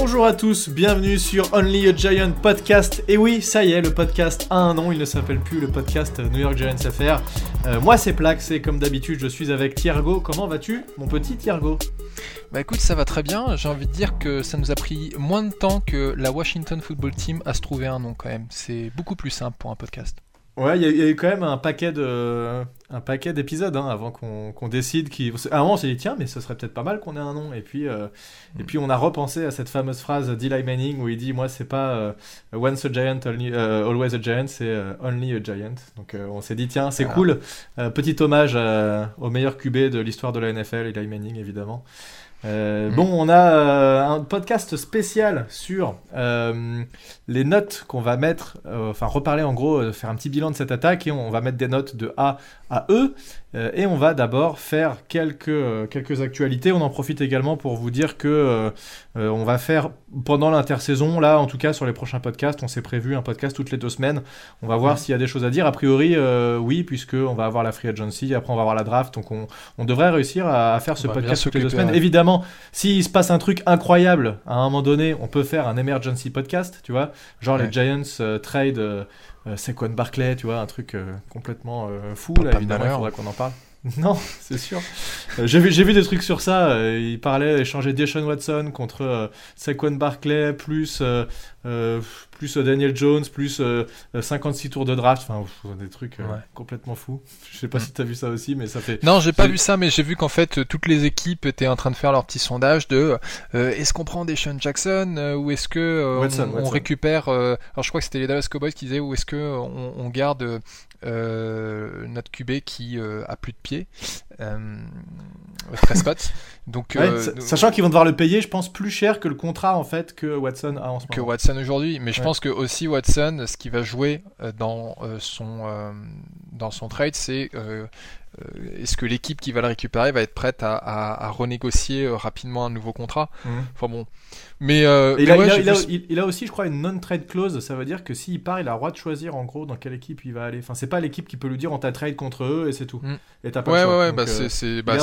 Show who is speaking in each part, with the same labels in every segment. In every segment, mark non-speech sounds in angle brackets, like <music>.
Speaker 1: Bonjour à tous, bienvenue sur Only a Giant Podcast. Et oui, ça y est, le podcast a un nom, il ne s'appelle plus le podcast New York Giants Affair. Euh, moi c'est Plax et comme d'habitude je suis avec Thiergo. Comment vas-tu mon petit Thiergo?
Speaker 2: Bah écoute, ça va très bien. J'ai envie de dire que ça nous a pris moins de temps que la Washington Football Team à se trouver un nom quand même. C'est beaucoup plus simple pour un podcast.
Speaker 1: Ouais, il y, a eu quand même un paquet de, un paquet d'épisodes hein, avant qu'on décide. Qui... À un moment, on s'est dit tiens, mais ce serait peut-être pas mal qu'on ait un nom. Et puis, euh, et puis, on a repensé à cette fameuse phrase d'Eli Manning où il dit moi, c'est pas euh, once a giant, euh, always a giant, c'est only a giant. Donc, on s'est dit tiens, c'est cool. petit hommage au meilleur QB de l'histoire de la NFL, Eli Manning évidemment. Euh, mm. Bon, on a euh, un podcast spécial sur euh, les notes qu'on va mettre, enfin reparler en gros, faire un petit bilan de cette attaque et on va mettre des notes de A à E. et on va d'abord faire quelques, quelques actualités. On en profite également pour vous dire que on va faire pendant l'intersaison, là en tout cas sur les prochains podcasts, on s'est prévu un podcast toutes les deux semaines. On va voir mm. s'il y a des choses à dire. A priori, oui, puisque on va avoir la free agency, après on va avoir la draft, donc on, on devrait réussir à, faire ce podcast toutes les deux semaines. Évidemment s'il se passe un truc incroyable, à un moment donné, on peut faire un emergency podcast, tu vois, genre les Giants euh, trade euh, euh, Saquon Barclay, tu vois, un truc complètement fou, là, évidemment, il faudra qu'on en parle. <laughs> Non, c'est sûr. j'ai vu, vu des trucs sur ça. il parlait échanger Deshaun Watson contre Saquon Barclay plus plus euh, Daniel Jones, plus 56 euh, tours de draft, enfin des trucs euh, complètement fous. <laughs> Je sais pas mm. si tu as vu ça aussi, mais ça fait.
Speaker 2: Non, j'ai pas vu ça, mais j'ai vu qu'en fait toutes les équipes étaient en train de faire leur petit sondage de est-ce qu'on prend des Sean Jackson ou est-ce que on, récupère. alors je crois que c'était les Dallas Cowboys qui disaient ou est-ce que on, garde notre QB qui a plus de pieds, Prescott. <laughs> Donc,
Speaker 1: sachant qu'ils vont devoir le payer, je pense plus cher que le contrat en fait que Watson a en ce moment.
Speaker 2: Que Watson aujourd'hui, mais je pense que aussi Watson, ce qui va jouer euh, dans euh, son euh, dans son trade, c'est est-ce que l'équipe qui va le récupérer va être prête à, renégocier rapidement un nouveau contrat mhm. Enfin bon. Mais,
Speaker 1: il, a, aussi, je crois, une non-trade clause. Ça veut dire que s'il part, il a le droit de choisir en gros dans quelle équipe il va aller. Enfin, c'est pas l'équipe qui peut lui dire on t'a trade contre eux et c'est tout. Mhm.
Speaker 2: Et t'as pas ouais, le choix. Ouais, ouais, bah, c'est. Bah,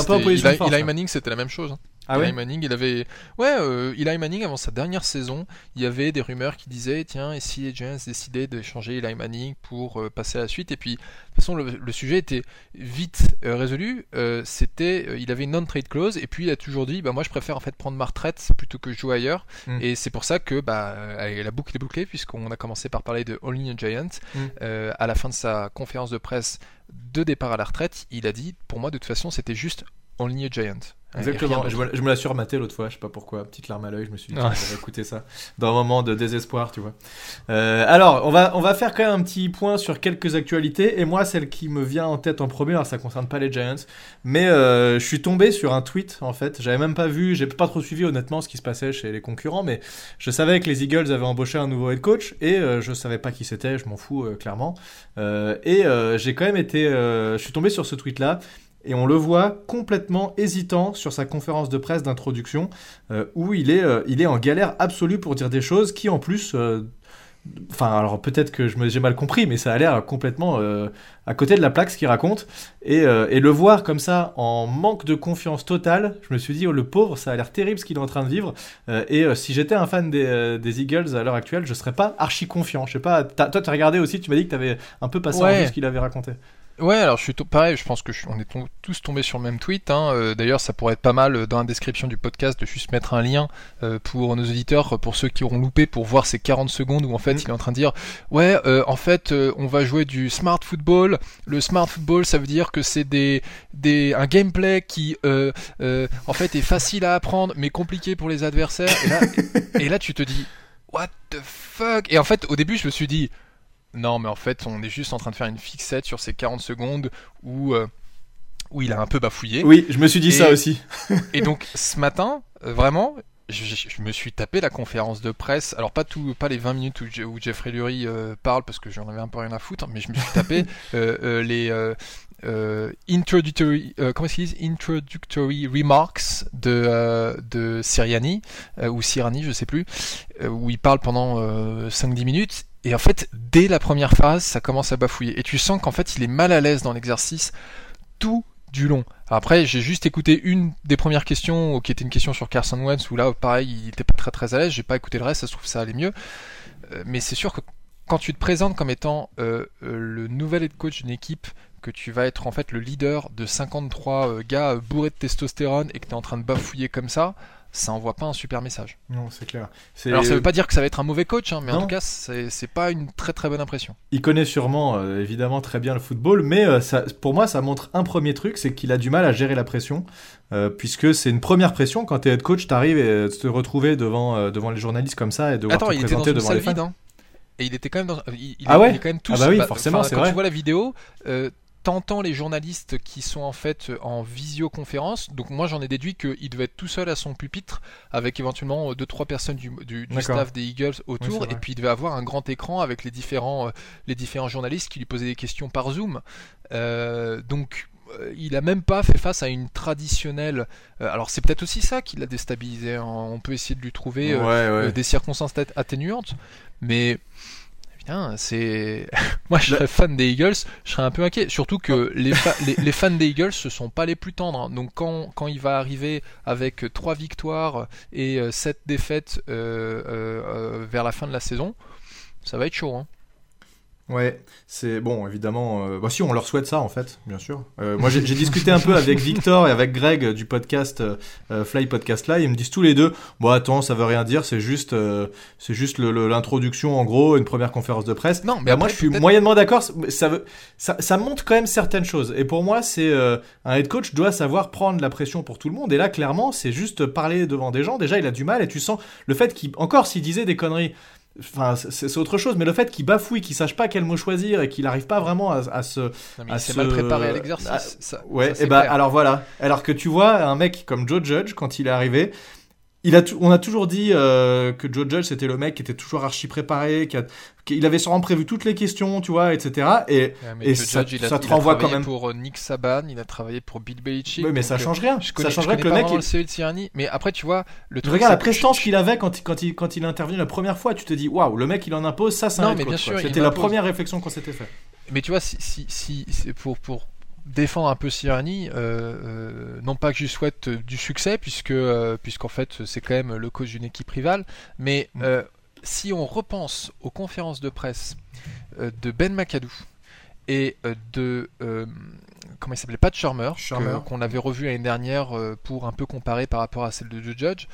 Speaker 2: Eli, Manning, c'était la même chose. Hein. Ah Eli Manning, il avait. Ouais, euh, Eli Manning, avant sa dernière saison, il y avait des rumeurs qui disaient tiens, et si les Giants décidaient d'échanger Eli Manning pour euh, passer à la suite? Et puis, de toute façon, le, sujet était vite euh, résolu. C'était, il avait une non-trade clause, et puis il a toujours dit bah, moi, je préfère en fait prendre ma retraite plutôt que jouer ailleurs. Mm. Et c'est pour ça que bah, la boucle est bouclée, puisqu'on a commencé par parler de Only a Giant. Mm. à la fin de sa conférence de presse de départ à la retraite, il a dit pour moi, de toute façon, c'était juste Only a Giant.
Speaker 1: Exactement, je, me la suis rematé l'autre fois, je sais pas pourquoi, petite larme à l'œil, je me suis dit, que écouter ça. Dans un moment de désespoir, tu vois. Euh, alors, on va, on va faire quand même un petit point sur quelques actualités, et moi, celle qui me vient en tête en premier, alors ça concerne pas les Giants, mais euh, je suis tombé sur un tweet, en fait, j'avais même pas vu, j'ai pas trop suivi honnêtement ce qui se passait chez les concurrents, mais je savais que les Eagles avaient embauché un nouveau head coach, et euh, je savais pas qui c'était, je m'en fous, clairement. et j'ai quand même été, je suis tombé sur ce tweet-là, et on le voit complètement hésitant sur sa conférence de presse d'introduction, euh, où il est, euh, il est en galère absolue pour dire des choses qui en plus... Euh, enfin, alors peut-être que j'ai mal compris, mais ça a l'air complètement à côté de la plaque ce qu'il raconte. Et, et, le voir comme ça, en manque de confiance totale, je me suis dit, oh, le pauvre, ça a l'air terrible ce qu'il est en train de vivre. et si j'étais un fan des, des, Eagles à l'heure actuelle, je serais pas archi confiant. Je sais pas, toi, tu as regardé aussi, tu m'as dit que tu avais un peu passé en vue ce qu'il avait raconté.
Speaker 2: Ouais, alors je suis pareil, je pense que on est tous tombés sur le même tweet. Hein. Euh, d'ailleurs, ça pourrait être pas mal euh, dans la description du podcast de juste mettre un lien euh, pour nos auditeurs, pour ceux qui auront loupé, pour voir ces 40 secondes où en fait mm. il est en train de dire ouais, en fait, on va jouer du smart football. Le smart football, ça veut dire que c'est des, des un gameplay qui en fait est facile à apprendre mais compliqué pour les adversaires. Et là, et là tu te dis what the fuck? Et en fait, au début, je me suis dit non, mais en fait, on est juste en train de faire une fixette sur ces 40 secondes où, euh, où il a un peu bafouillé.
Speaker 1: Oui, je me suis dit ça aussi. <laughs>
Speaker 2: et donc, ce matin, euh, vraiment, je, me suis tapé la conférence de presse. Alors, pas, tout, pas les 20 minutes où, Jeffrey Lurie euh, parle, parce que j'en avais un peu rien à foutre, mais je me suis tapé <laughs> les. introductory, comment introductory remarks de, de Siriani, ou Sirani, je sais plus, où il parle pendant 5-10 minutes et en fait, dès la première phase, ça commence à bafouiller. Et tu sens qu'en fait, il est mal à l'aise dans l'exercice. Tout du long. Après, j'ai juste écouté une des premières questions, qui était une question sur Carson Wentz, où là, pareil, il était pas très très à l'aise. J'ai pas écouté le reste, ça se trouve ça allait mieux. Euh, mais c'est sûr que quand tu te présentes comme étant euh, euh, le nouvel head coach d'une équipe, que tu vas être en fait le leader de 53 gars bourrés de testostérone et que tu es en train de bafouiller comme ça, ça envoie pas un super message.
Speaker 1: Non, c'est clair.
Speaker 2: Alors ça veut pas dire que ça va être un mauvais coach, hein, mais en tout cas, c'est pas une très très bonne impression.
Speaker 1: Il connaît sûrement euh, évidemment très bien le football, mais euh, ça, pour moi, ça montre un premier truc, c'est qu'il a du mal à gérer la pression, euh, puisque c'est une première pression quand tu es head coach, tu arrives et te retrouver devant, devant les journalistes comme ça et devoir
Speaker 2: Attends,
Speaker 1: te présenter devant les fans.
Speaker 2: Hein. Et il était quand même dans. Il,
Speaker 1: ah ouais.
Speaker 2: quand même tous.
Speaker 1: Ah bah oui, forcément, c'est
Speaker 2: Quand
Speaker 1: tu
Speaker 2: vois la vidéo, t'entends les journalistes qui sont en fait en visioconférence. Donc moi j'en ai déduit qu'il devait être tout seul à son pupitre avec éventuellement deux trois personnes du, du, staff des Eagles autour et puis il devait avoir un grand écran avec les différents euh, les différents journalistes qui lui posaient des questions par Zoom. Euh, donc euh, il a même pas fait face à une traditionnelle. alors c'est peut-être aussi ça qui l'a déstabilisé. Hein. On peut essayer de lui trouver des circonstances atténuantes, mais c'est. <laughs> Moi, je serais fan des Eagles, je serais un peu inquiet. Surtout que les, les, fans des Eagles, ce sont pas les plus tendres. Hein. Donc, quand, quand il va arriver avec 3 victoires et 7 euh, défaites euh, euh, vers la fin de la saison, ça va être chaud. Hein.
Speaker 1: Ouais, c'est bon, évidemment. Euh, bah si, on leur souhaite ça en fait, bien sûr. Euh, moi, j'ai discuté un peu avec Victor et avec Greg du podcast euh, Fly Podcast là. Ils me disent tous les deux, bon attends, ça veut rien dire, c'est juste, c'est juste l'introduction en gros, une première conférence de presse.
Speaker 2: Non, mais bah,
Speaker 1: moi, je suis moyennement d'accord. Ça, veut, ça, ça montre quand même certaines choses. Et pour moi, c'est un head coach doit savoir prendre la pression pour tout le monde. Et là, clairement, c'est juste parler devant des gens. Déjà, il a du mal et tu sens le fait qu'il, encore s'il disait des conneries Enfin, c'est autre chose, mais le fait qu'il bafouille, qu'il sache pas quel mot choisir et qu'il n'arrive pas vraiment à, se.
Speaker 2: Non, à mal préparé à l'exercice.
Speaker 1: ouais, et bah alors voilà. Alors que tu vois, un mec comme Joe Judge, quand il est arrivé, il a on a toujours dit euh, que Joe Judge c'était le mec qui était toujours archi préparé, qui, a, il avait sûrement prévu toutes les questions, tu vois, etc. Et, et ça,
Speaker 2: Judge,
Speaker 1: ça te renvoie quand même.
Speaker 2: pour euh, Nick Saban, il a travaillé pour Bill Belichick.
Speaker 1: Oui, mais ça
Speaker 2: euh,
Speaker 1: change rien.
Speaker 2: Je connais,
Speaker 1: ça changerait que le mec.
Speaker 2: Il... Mais après, tu vois, le truc.
Speaker 1: Regarde la prestance qu'il avait quand, quand, il, quand il a intervenu la première fois. Tu te dis, waouh, le mec il en impose, ça c'est un
Speaker 2: mais bien sûr,
Speaker 1: C'était la première réflexion qu'on s'était fait.
Speaker 2: Mais tu vois, si, si, si pour, pour défendre un peu Sirani, euh, euh, non pas que je lui souhaite du succès, puisque euh, puisqu'en fait c'est quand même le coach d'une équipe rivale, mais mm. si on repense aux conférences de presse de Ben McAdoo et de comment il s'appelait Pat Shermer, qu'on avait revu l'année dernière pour un peu comparer par rapport à celle de The Judge.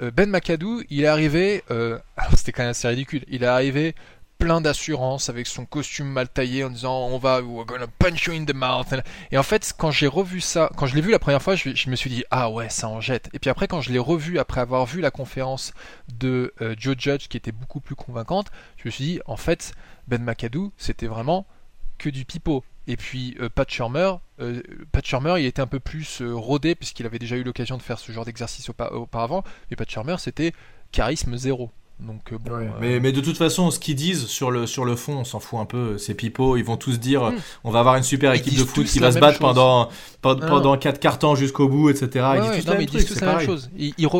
Speaker 2: ben McAdoo, il est arrivé, <laughs> c'était quand même assez ridicule, il est arrivé plein d'assurance avec son costume mal taillé en disant on va we're gonna punch you in the mouth et en fait quand j'ai revu ça quand je l'ai vu la première fois je, me suis dit ah ouais ça en jette et puis après quand je l'ai revu après avoir vu la conférence de euh, Joe Judge qui était beaucoup plus convaincante je me suis dit en fait Ben McAdoo c'était vraiment que du pipeau et puis euh, Pat Shermer, euh, Pat Shermer, il était un peu plus rodé puisqu'il avait déjà eu l'occasion de faire ce genre d'exercice auparavant. Mais Pat Shermer, c'était charisme zéro. Donc, euh, bon,
Speaker 1: euh, mais, mais, de toute façon, ce qu'ils disent sur le, sur le fond, on s'en fout un peu. Ces pipeaux, ils vont tous dire hmm. on va avoir une super équipe de foot qui va se battre pendant, pendant 4 cartons jusqu'au bout, etc.
Speaker 2: ils disent tous la même chose.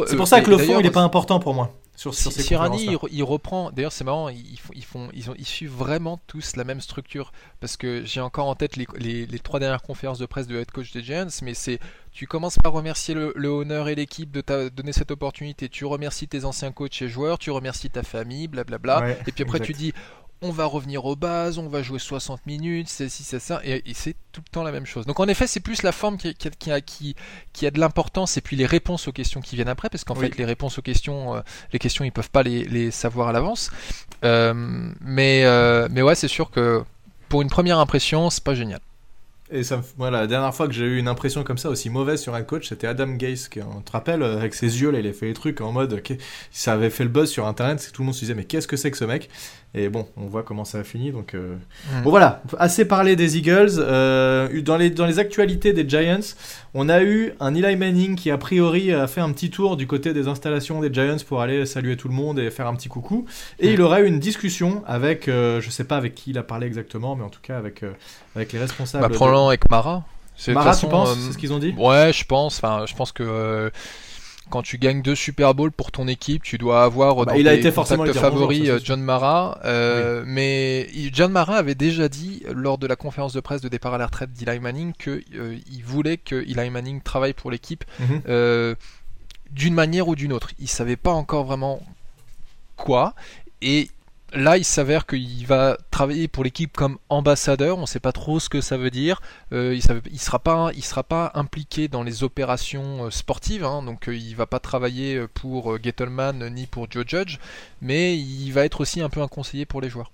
Speaker 1: C'est pour ça que le fond, il n'est pas important pour moi
Speaker 2: sur, sur Sirani, il, reprend. D'ailleurs, c'est marrant, ils, ils, font, ils, ont, ils suivent vraiment tous la même structure. Parce que j'ai encore en tête les, les, les, trois dernières conférences de presse de head coach des Giants, mais c'est tu commences par remercier le, le honneur et l'équipe de t'avoir donné cette opportunité. Tu remercies tes anciens coachs et joueurs, tu remercies ta famille, blablabla. et puis après, tu dis on va revenir aux bases, on va jouer 60 minutes, c'est si c'est ça, et, c'est tout le temps la même chose. Donc en effet, c'est plus la forme qui, qui, a, qui, a de l'importance, et puis les réponses aux questions qui viennent après, parce qu'en fait, les réponses aux questions, euh, les questions, ils peuvent pas les, les savoir à l'avance. Euh, mais, euh, mais ouais, c'est sûr que pour une première impression, c'est pas génial.
Speaker 1: Et ça, voilà, la dernière fois que j'ai eu une impression comme ça aussi mauvaise sur un coach, c'était Adam Gase, qui, on te rappelle, avec ses yeux, là, il a fait des trucs en mode, ça avait fait le buzz sur internet, c'est tout le monde se disait, mais qu'est-ce que c'est que ce mec? Et bon, on voit comment ça a fini, donc. Euh. Bon, voilà, assez parlé des Eagles. Euh, dans, les, dans les actualités des Giants, on a eu un Eli Manning qui, a priori, a fait un petit tour du côté des installations des Giants pour aller saluer tout le monde et faire un petit coucou. Et il aurait eu une discussion avec, euh, je sais pas avec qui il a parlé exactement, mais en tout cas avec, avec les responsables.
Speaker 2: Bah, avec Mara.
Speaker 1: Mara, tu penses euh, C'est ce qu'ils ont dit
Speaker 2: Ouais, je pense. Enfin, je pense que. Quand tu gagnes deux Super Bowls pour ton équipe, tu dois avoir
Speaker 1: Bah,
Speaker 2: dans
Speaker 1: il a été forcément le bonjour, ça,
Speaker 2: euh, John Mara, euh, mais John Mara avait déjà dit lors de la conférence de presse de départ à la retraite d'Eli Manning que euh, il voulait que Eli Manning travaille pour l'équipe
Speaker 1: Mhm.
Speaker 2: euh, d'une manière ou d'une autre. Il savait pas encore vraiment quoi et Là, il s'avère qu'il va travailler pour l'équipe comme ambassadeur. On ne sait pas trop ce que ça veut dire. Euh, il ne sera, pas- impliqué dans les opérations euh, sportives. hein. donc, euh, il va pas travailler pour Gettleman ni pour Joe Judge. Mais il va être aussi un peu un conseiller pour les joueurs.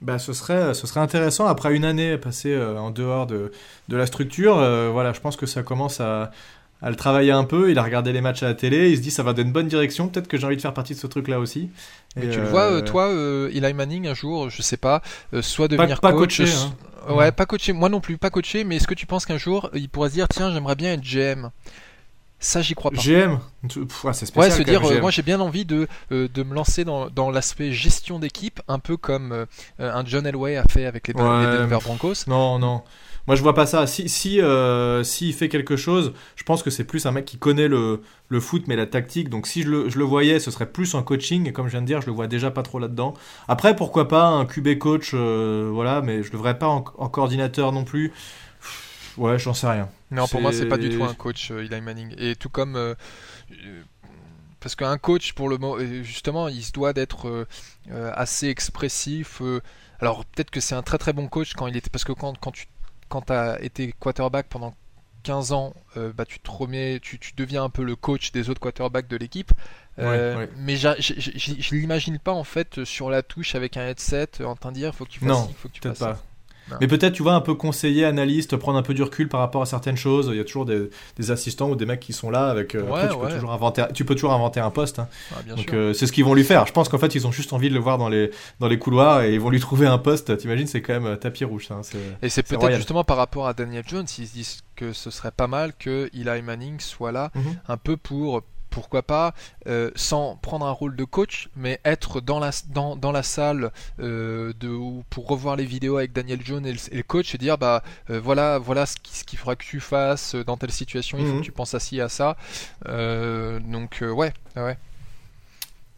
Speaker 1: Bah, ce serait, intéressant après une année passée en dehors de, de la structure. voilà, je pense que ça commence à, à le travailler un peu. Il a regardé les matchs à la télé. Il se dit ça va dans une bonne direction. Peut-être que j'ai envie de faire partie de ce truc-là aussi.
Speaker 2: Mais
Speaker 1: Et,
Speaker 2: tu le
Speaker 1: euh,
Speaker 2: vois, euh, toi, euh, Eli Manning, un jour, je sais pas, euh, soit
Speaker 1: pas,
Speaker 2: devenir
Speaker 1: pas
Speaker 2: coach.
Speaker 1: coaché. hein.
Speaker 2: Ouais, pas coaché. Moi non plus, pas coaché. Mais est-ce que tu penses qu'un jour, il pourrait se dire, tiens, j'aimerais bien être GM Ça, j'y crois pas.
Speaker 1: GM, pff, ouais, c'est spécial.
Speaker 2: Ouais, se dire, euh, moi j'ai bien envie de, euh, de me lancer dans, dans l'aspect gestion d'équipe, un peu comme euh, un John Elway a fait avec les, les Denver Broncos.
Speaker 1: Non, non. Moi, je vois pas ça. Si, si, euh, s'il fait quelque chose, je pense que c'est plus un mec qui connaît le, le foot, mais la tactique. Donc, si je le, je le voyais, ce serait plus en coaching. Et comme je viens de dire, je le vois déjà pas trop là-dedans. Après, pourquoi pas un QB coach, euh, voilà, mais je le verrais pas en, en coordinateur non plus. Pff, Ouais, j'en sais rien.
Speaker 2: Non, pour moi c'est pas du tout un coach, euh, Eli Manning. Et tout comme... euh, euh, parce qu'un coach, pour le mo- euh, justement, il se doit d'être assez expressif. alors peut-être que c'est un très très bon coach quand il était... Parce que quand, quand tu quand as été quarterback pendant 15 ans, euh, bah, tu te remets, tu, tu deviens un peu le coach des autres quarterbacks de l'équipe. Euh,
Speaker 1: Ouais, ouais.
Speaker 2: Mais je l'imagine pas en fait sur la touche avec un headset en train de dire faut que tu fasses
Speaker 1: Non,
Speaker 2: ci, faut que tu fasses ça. Non.
Speaker 1: Mais peut-être, tu vois, un peu conseiller, analyste, prendre un peu du recul par rapport à certaines choses. Il y a toujours des, des assistants ou des mecs qui sont là avec. euh,
Speaker 2: Ouais,
Speaker 1: après, tu,
Speaker 2: ouais.
Speaker 1: peux toujours inventer, tu peux toujours inventer un poste. hein.
Speaker 2: Ah,
Speaker 1: Donc euh, c'est ce qu'ils vont lui faire. Je pense qu'en fait ils ont juste envie de le voir dans les dans les couloirs et ils vont lui trouver un poste. T'imagines c'est quand même euh, tapis rouge. Hein, c'est-
Speaker 2: Et c'est peut-être justement par rapport à Daniel Jones, ils se disent que ce serait pas mal que Eli Manning soit là
Speaker 1: Mhm.
Speaker 2: un peu pour pourquoi pas, euh, sans prendre un rôle de coach, mais être dans la, dans, dans la salle euh, de, ou pour revoir les vidéos avec Daniel Jones et le, et le coach et dire bah euh, voilà voilà ce qui- ce qu'il faudra que tu fasses dans telle situation, il faut
Speaker 1: Mhm.
Speaker 2: que tu penses à ci à ça. Donc ouais, ouais.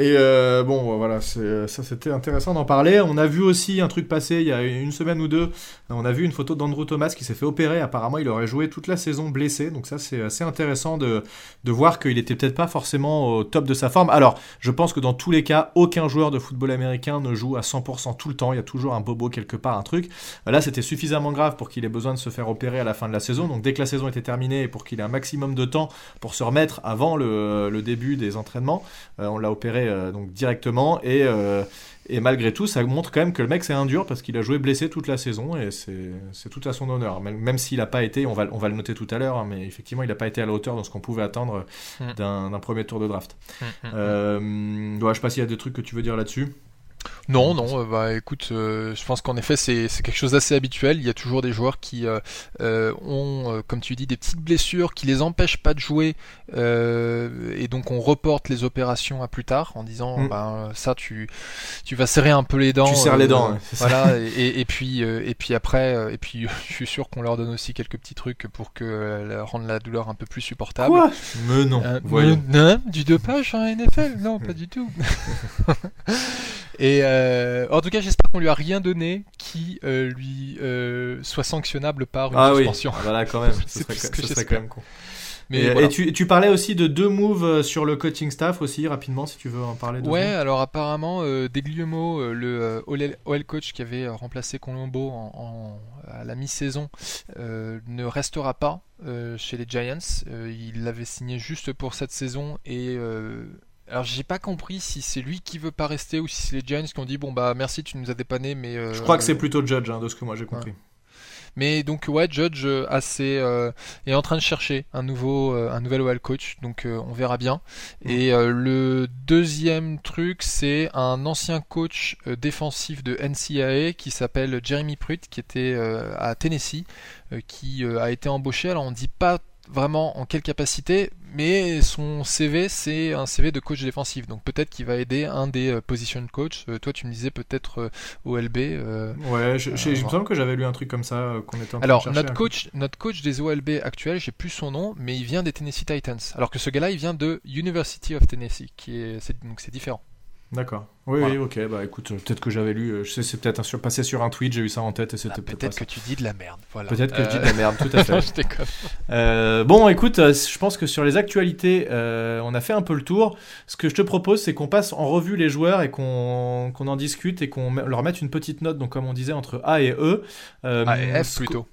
Speaker 1: Et euh, bon voilà, c'est- ça c'était intéressant d'en parler. On a vu aussi un truc passer il y a une semaine ou deux. On a vu une photo d'Andrew Thomas qui s'est fait opérer. Apparemment il aurait joué toute la saison blessé. Donc ça c'est assez intéressant de voir qu'il était peut-être pas forcément au top de sa forme. Alors je pense que dans tous les cas, aucun joueur de football américain ne joue à 100% tout le temps. Il y a toujours un bobo quelque part, un truc. Là, c'était suffisamment grave pour qu'il ait besoin de se faire opérer à la fin de la saison. Donc, dès que la saison était terminée pour qu'il ait un maximum de temps pour se remettre avant le, début des entraînements, euh, on l'a opéré euh, donc directement. Et, euh, et malgré tout, ça montre quand même que le mec c'est un dur parce qu'il a joué blessé toute la saison et c'est tout à son honneur. Même, même s'il n'a pas été, on va, on va le noter tout à l'heure, hein, mais effectivement, il n'a pas été à la hauteur de ce qu'on pouvait attendre
Speaker 2: Mm.
Speaker 1: d'un premier tour de draft.
Speaker 2: Mm, mm.
Speaker 1: Euh, ouais, je sais pas s'il y a des trucs que tu veux dire là-dessus.
Speaker 2: Non, non, euh, bah écoute, euh, je pense qu'en effet c'est c'est quelque chose d'assez habituel. Il y a toujours des joueurs qui euh, ont, euh, comme tu dis, des petites blessures qui les empêchent pas de jouer, euh, et donc on reporte les opérations à plus tard en disant,
Speaker 1: Mm.
Speaker 2: bah ça tu tu vas serrer un peu les dents.
Speaker 1: Tu serres les dents, ouais, c'est ça.
Speaker 2: voilà, et, et- et puis euh, et puis après, euh, et puis <laughs> je suis sûr qu'on leur donne aussi quelques petits trucs pour que euh, rendre la douleur un peu plus supportable.
Speaker 1: Quoi? Mais non.
Speaker 2: Euh,
Speaker 1: voyons.
Speaker 2: non, du dopage en NFL Non, pas du tout. <laughs> <laughs> Et euh, en tout cas, j'espère qu'on lui a rien donné qui euh, lui euh, soit sanctionnable par une
Speaker 1: Ah oui,
Speaker 2: suspension.
Speaker 1: Ah bah quand même, <laughs> ce
Speaker 2: C'est
Speaker 1: serait,
Speaker 2: ce que
Speaker 1: serait quand même con.
Speaker 2: Mais
Speaker 1: et,
Speaker 2: voilà.
Speaker 1: et tu, tu parlais aussi de deux moves sur le coaching staff aussi, rapidement, si tu veux en parler.
Speaker 2: Ouais, alors apparemment, euh, Degliumo, euh, le euh, OL coach qui avait remplacé Colombo en, en- à la mi-saison, ne restera pas chez les Giants. Il l'avait signé juste pour cette saison et alors j'ai pas compris si c'est lui qui veut pas rester ou si c'est les Giants qui ont dit bon bah merci tu nous as dépanné mais euh,
Speaker 1: Je crois que c'est plutôt Judge, hein, de ce que moi j'ai compris.
Speaker 2: Mais donc ouais, Judge euh, assez euh, est en train de chercher un nouveau euh, un nouvel OL coach, donc euh, on verra bien. Et euh, le deuxième truc, c'est un ancien coach euh, défensif de NCAA qui s'appelle Jeremy Pruitt, qui était euh, à Tennessee, euh, qui euh, a été embauché. Alors on dit pas vraiment en quelle capacité, mais son CV, c'est un CV de coach défensif. Donc peut-être qu'il va aider un des euh, position coach. Euh, toi, tu me disais peut-être euh, OLB.
Speaker 1: ouais, je, je, me semble que j'avais lu un truc comme ça qu'on était en train
Speaker 2: Alors,
Speaker 1: de
Speaker 2: notre coach, notre coach des OLB actuels, j'ai plus son nom, mais il vient des Tennessee Titans. Alors que ce gars-là, il vient de University of Tennessee, qui est, donc c'est différent.
Speaker 1: D'accord. Oui, oui, ok. Bah écoute, peut-être que j'avais lu. Euh, je sais, c'est peut-être sur, passé sur un tweet, j'ai eu ça en tête et c'était
Speaker 2: ah, peut-être que tu dis de la merde. Voilà.
Speaker 1: Peut-être que je dis de la merde, tout à <laughs> fait. je euh, bon, écoute, euh, je pense que sur les actualités, on a fait un peu le tour. Ce que je te propose, c'est qu'on passe en revue les joueurs et qu'on en discute et qu'on leur mette une petite note. Donc, comme on disait, entre A et E.
Speaker 2: A et F plutôt.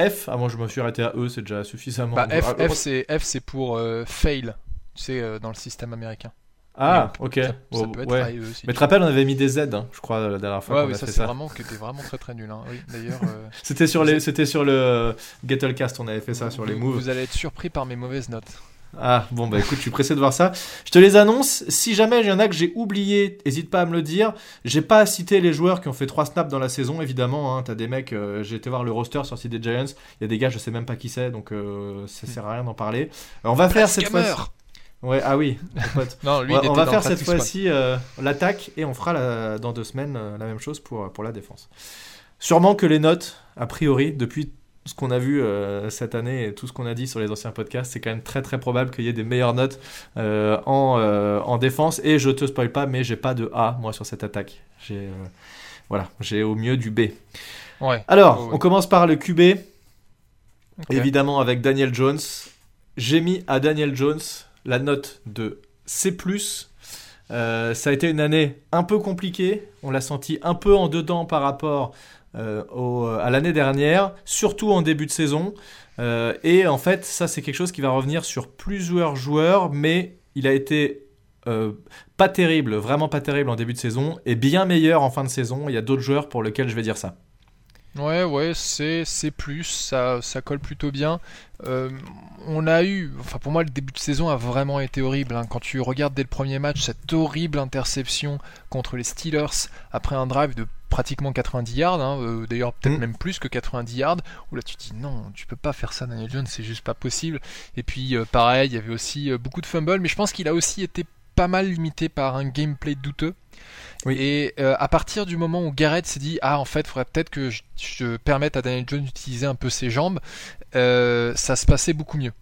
Speaker 1: F, ah moi je me suis arrêté à E, c'est déjà suffisamment.
Speaker 2: Bah, F, F c'est pour fail, tu sais, dans le système américain.
Speaker 1: Ah, ok. Ça, peut être ouais. aussi. Mais tu te rappelles, on avait mis des Z, hein, je crois, la dernière fois.
Speaker 2: Ouais, oui, ça, c'est vraiment que t'es vraiment très très nul. Hein. Oui, d'ailleurs. Euh, <laughs>
Speaker 1: c'était sur les, c'était sur le Gettlecast, on avait fait ça sur les moves.
Speaker 2: Vous allez être surpris par mes mauvaises notes.
Speaker 1: Ah bon bah écoute, je suis pressé de voir ça. Je te les annonce. Si jamais il y en a que j'ai oublié, n'hésite pas à me le dire. J'ai pas cité les joueurs qui ont fait 3 snaps dans la saison, évidemment. Hein. T'as des mecs, euh, j'ai été voir le roster sur site des Giants. Il y a des gars, je sais même pas qui c'est, donc euh, ça sert à rien d'en parler. on va faire cette fois. Ouais, ah oui, <laughs> non, lui, on va, faire cette fois-ci euh, l'attaque et on fera dans deux semaines euh, la même chose pour, pour la défense. Sûrement que les notes, a priori, depuis ce qu'on a vu euh, cette année et tout ce qu'on a dit sur les anciens podcasts, c'est quand même très très probable qu'il y ait des meilleures notes en, en, défense. Et je te spoil pas, mais j'ai pas de A moi sur cette attaque. J'ai voilà, j'ai au mieux du B.
Speaker 2: Ouais.
Speaker 1: Alors, on commence par le QB, évidemment avec Daniel Jones. J'ai mis à Daniel Jones la note de C+. Euh, ça a été une année un peu compliquée. On l'a senti un peu en dedans par rapport euh, à l'année dernière, surtout en début de saison. Euh, et en fait, ça, c'est quelque chose qui va revenir sur plusieurs joueurs, mais il a été pas terrible, vraiment pas terrible en début de saison, et bien meilleur en fin de saison. Il y a d'autres joueurs pour lesquels je vais dire ça.
Speaker 2: Ouais, ouais, c'est plus, ça, ça colle plutôt bien. Euh, on a eu, enfin pour moi le début de saison a vraiment été horrible. Hein. Quand tu regardes dès le premier match cette horrible interception contre les Steelers après un drive de pratiquement 90 yards, hein, euh, d'ailleurs peut-être mm. même plus que 90 yards, où là tu te dis non, tu peux pas faire ça Daniel Jones, c'est juste pas possible. Et puis euh, pareil, il y avait aussi beaucoup de fumbles, mais je pense qu'il a aussi été pas mal limité par un gameplay douteux. Et euh, à partir du moment où Garrett s'est dit ah en fait il faudrait peut-être que je, permette à Daniel Jones d'utiliser un peu ses jambes, euh, ça se passait beaucoup mieux.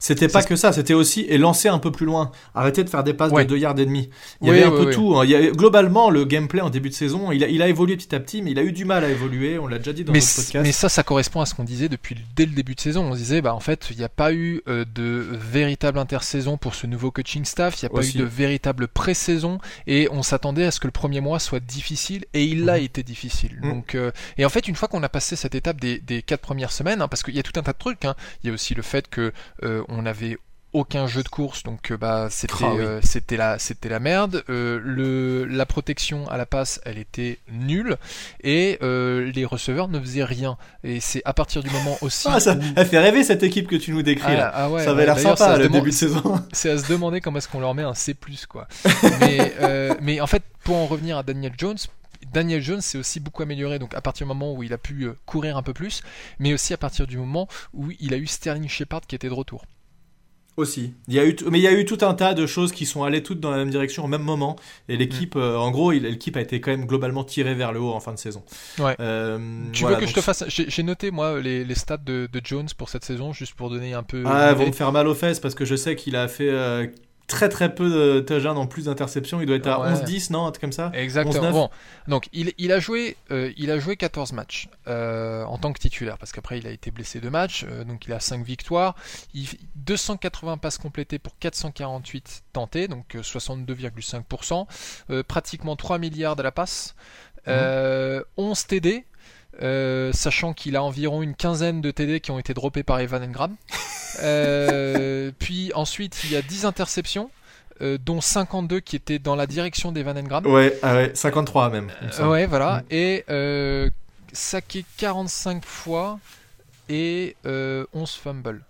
Speaker 1: C'était pas que ça, c'était aussi et lancer un peu plus loin. Arrêter de faire des passes de 2 yards et demi. Il y avait un peu tout. Hein. Il y globalement, le gameplay en début de saison, il a, il a évolué petit à petit, mais il a eu du mal à évoluer. On l'a déjà dit dans
Speaker 2: mais
Speaker 1: notre podcast.
Speaker 2: Mais ça, ça correspond à ce qu'on disait depuis dès le début de saison. On disait, bah en fait, il n'y a pas eu euh, de véritable intersaison pour ce nouveau coaching staff. Il n'y a pas eu de véritable pré-saison et on s'attendait à ce que le premier mois soit difficile et il a mhm. été difficile. Mhm. Donc euh, et en fait, une fois qu'on a passé cette étape des, des quatre premières semaines, hein, parce qu'il y a tout un tas de trucs. Hein, il y a aussi le fait que euh, on avait aucun jeu de course, donc euh, bah c'était ah euh, c'était la c'était la merde. Euh, le la protection à la passe, elle était nulle et les receveurs ne faisaient rien. Et c'est à partir du moment aussi.
Speaker 1: Ah, ça, <laughs> Elle fait rêver cette équipe que tu nous décris. là. Ah, ouais, ça avait l'air sympa le début de saison. <laughs>
Speaker 2: C'est à se demander comment est-ce qu'on leur met un C+ quoi. <laughs> mais mais en fait pour en revenir à Daniel Jones, Daniel Jones s'est aussi beaucoup amélioré, donc à partir du moment où il a pu courir un peu plus, mais aussi à partir du moment où il a eu Sterling Shepard qui était de retour.
Speaker 1: Aussi. Il y a eu mais il y a eu tout un tas de choses qui sont allées toutes dans la même direction au même moment. Et l'équipe, mm. euh, en gros, l'équipe a été quand même globalement tirée vers le haut en fin de saison.
Speaker 2: Ouais. Euh, tu veux que je te fasse. J'ai noté, moi, les, les stats de, de, Jones pour cette saison, juste pour donner un peu.
Speaker 1: Ah, vont me faire mal aux fesses parce que je sais qu'il a fait. Euh, très très peu de touchdowns en plus d'interceptions. Il doit être à 11-10, non Un truc comme ça?
Speaker 2: Exactement. Bon, donc il, il, a joué, euh, il a joué 14 matchs euh, en tant que titulaire, parce qu'après il a été blessé de matchs, euh, donc il a 5 victoires. Il, 280 passes complétées pour 448 tentés, donc 62,5%. pratiquement 3 milliards à la passe. 11 mmh. TD, euh, sachant qu'il a environ une quinzaine de TD qui ont été droppés par Evan Engram. <laughs> Euh, puis ensuite, il y a 10 interceptions. Euh, dont 52 qui étaient dans la direction d'Evan Engram.
Speaker 1: Ouais, ah ouais, 53 même.
Speaker 2: ouais, voilà. Mm. Et saqué 45 fois et 11 fumbles.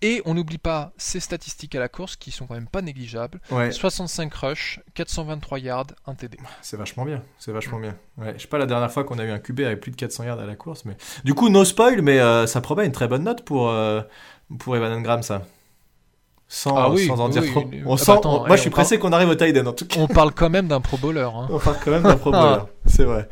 Speaker 2: Et on n'oublie pas ses statistiques à la course qui sont quand même pas négligeables. 65 rushs, 423 yards, 1 TD.
Speaker 1: C'est vachement bien, c'est vachement bien. Ouais, je sais pas la dernière fois qu'on a eu un QB avec plus de 400 yards à la course, mais du coup no spoil, mais euh, ça promet une très bonne note pour euh, pour Evan Engram ça. sans,
Speaker 2: Ah oui,
Speaker 1: sans en
Speaker 2: oui,
Speaker 1: dire
Speaker 2: oui,
Speaker 1: trop. On
Speaker 2: Ah
Speaker 1: sent,
Speaker 2: bah attends,
Speaker 1: on- moi je suis
Speaker 2: parle-
Speaker 1: pressé qu'on arrive au tight end en tout cas.
Speaker 2: On parle quand même d'un pro bowler. Hein.
Speaker 1: On parle quand même d'un pro bowler, c'est vrai.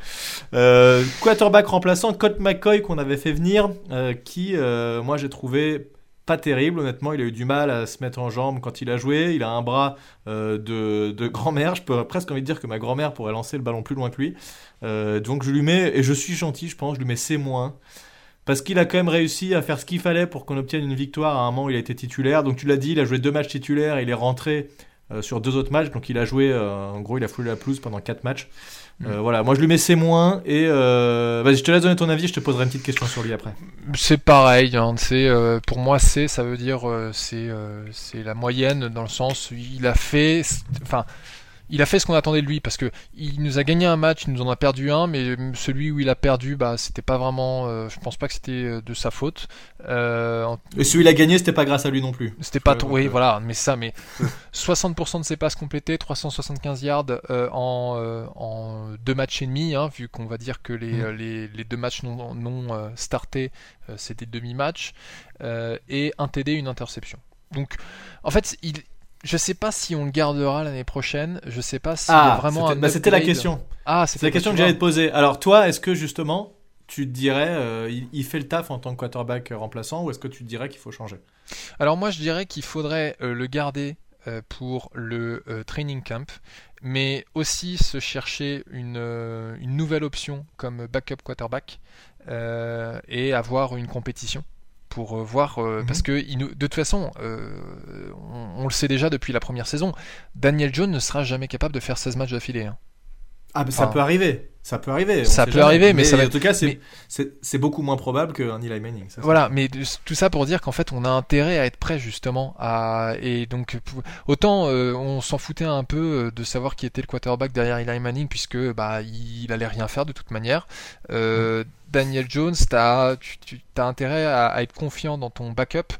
Speaker 1: Euh, quarterback remplaçant, Colt McCoy qu'on avait fait venir, euh, qui, moi j'ai trouvé pas terrible, honnêtement, il a eu du mal à se mettre en jambe quand il a joué, il a un bras euh, de, grand-mère, je peux presque envie de dire que ma grand-mère pourrait lancer le ballon plus loin que lui. Euh, donc je lui mets, et je suis gentil, je pense, je lui mets C-, parce qu'il a quand même réussi à faire ce qu'il fallait pour qu'on obtienne une victoire. À un moment, où il a été titulaire. Donc tu l'as dit, il a joué deux matchs titulaires. Il est rentré euh, sur deux autres matchs. Donc il a joué, en gros, il a foulé la pelouse pendant quatre matchs. Euh, Voilà, moi je lui mets C- et euh, vas-y, je te laisse donner ton avis. Je te poserai une petite question sur lui après.
Speaker 2: C'est pareil, hein, euh, pour moi C, ça veut dire euh, c'est c'est la moyenne dans le sens où il a fait, enfin, il a fait ce qu'on attendait de lui parce que il nous a gagné un match, il nous en a perdu un, mais celui où il a perdu, bah c'était pas vraiment, euh, je pense pas que c'était euh, de sa faute. Euh,
Speaker 1: Et celui il a gagné, c'était pas grâce à lui non plus.
Speaker 2: C'était pas trop, oui,
Speaker 1: euh,
Speaker 2: voilà, mais ça, mais <laughs> euh, 60% de ses passes complétées, 375 yards euh, en, euh, en deux matchs et demi, hein, vu qu'on va dire que les,
Speaker 1: Mm.
Speaker 2: les, les deux matchs non, non euh, startés, euh, c'était demi-match, euh, et un TD, une interception. Donc, en fait, il, je sais pas si on le gardera l'année prochaine, je sais pas a
Speaker 1: Ah,
Speaker 2: vraiment
Speaker 1: c'était bah, c'était la question.
Speaker 2: Ah,
Speaker 1: C'est la question que j'allais te poser. Alors toi, est-ce que justement, tu te dirais, euh, il, il fait le taf en tant que quarterback remplaçant, ou est-ce que tu te dirais qu'il faut changer?
Speaker 2: Alors moi je dirais qu'il faudrait euh, le garder euh, pour le euh, training camp, mais aussi se chercher une, une nouvelle option comme backup quarterback et avoir une compétition pour euh, voir euh,
Speaker 1: Mhm.
Speaker 2: parce que il nous- de toute façon euh, on, on le sait déjà depuis la première saison Daniel Jones ne sera jamais capable de faire 16 matchs d'affilée hein.
Speaker 1: Ah, mais ça
Speaker 2: Enfin,
Speaker 1: peut arriver. Ça peut arriver.
Speaker 2: ça peut arriver, mais ça va
Speaker 1: en tout cas, c'est
Speaker 2: mais-
Speaker 1: beaucoup moins probable qu'un Eli Manning. ça,
Speaker 2: Voilà, mais tout ça pour dire qu'en fait, on a intérêt à être prêt justement à et donc autant euh, on s'en foutait un peu euh, de savoir qui était le quarterback derrière Eli Manning puisque bah il allait rien faire de toute manière. Euh, Daniel Jones, t'as tu, tu as intérêt à, à être confiant dans ton backup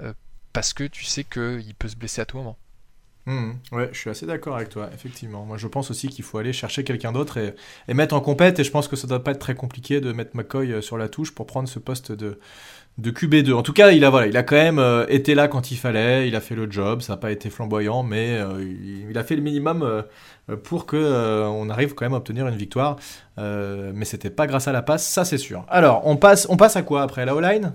Speaker 2: euh, parce que tu sais qu'il peut se blesser à tout moment.
Speaker 1: Mhm. Ouais, je suis assez d'accord avec toi, effectivement. Moi, je pense aussi qu'il faut aller chercher quelqu'un d'autre et, et mettre en compète. Et je pense que ça doit pas être très compliqué de mettre McCoy euh, sur la touche pour prendre ce poste de, de QB2. En tout cas, il a, voilà, il a quand même euh, été là quand il fallait. Il a fait le job. Ça n'a pas été flamboyant, mais euh, il, a fait le minimum pour que on arrive quand même à obtenir une victoire. Mais c'était pas grâce à la passe, ça c'est sûr. Alors, on passe, on passe à quoi après la O-line?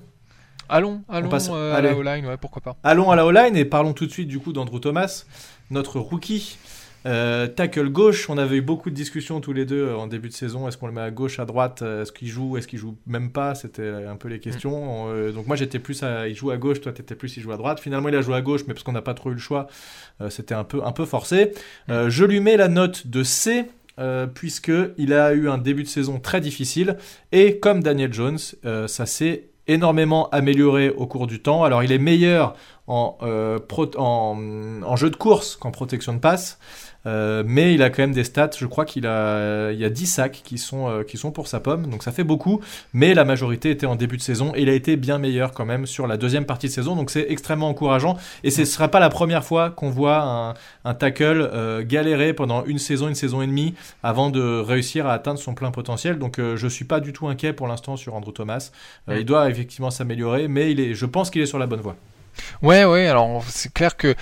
Speaker 2: Allons, allons
Speaker 1: passe-
Speaker 2: euh, à la O-line, ouais, pourquoi pas.
Speaker 1: Allons à la O-line et parlons tout de suite du coup d'Andrew Thomas, notre rookie. Euh, tackle gauche, on avait eu beaucoup de discussions tous les deux euh, en début de saison. Est-ce qu'on le met à gauche, à droite? Est-ce qu'il joue? Est-ce qu'il joue même pas? C'était un peu les questions. Euh, donc moi j'étais plus à, il joue à gauche, toi t'étais plus il joue à droite. Finalement il a joué à gauche, mais parce qu'on n'a pas trop eu le choix, euh, c'était un peu un peu forcé. Euh, je lui mets la note de C. Euh, puisque il a eu un début de saison très difficile et comme Daniel Jones, ça s'est énormément amélioré au cours du temps. Alors il est meilleur en, euh, jeu de course qu'en protection de passe. Euh, mais il a quand même des stats, je crois qu'il a, il y a 10 sacs qui sont, euh, qui sont pour sa pomme, donc ça fait beaucoup, mais la majorité était en début de saison et il a été bien meilleur quand même sur la deuxième partie de saison, donc c'est extrêmement encourageant. Et ce ne sera pas la première fois qu'on voit un, un tackle euh, galérer pendant une saison, une saison et demie avant de réussir à atteindre son plein potentiel, donc je suis pas du tout inquiet pour l'instant sur Andrew Thomas, il doit effectivement s'améliorer, mais il est, je pense qu'il est sur la bonne voie.
Speaker 2: Ouais, ouais, alors c'est clair que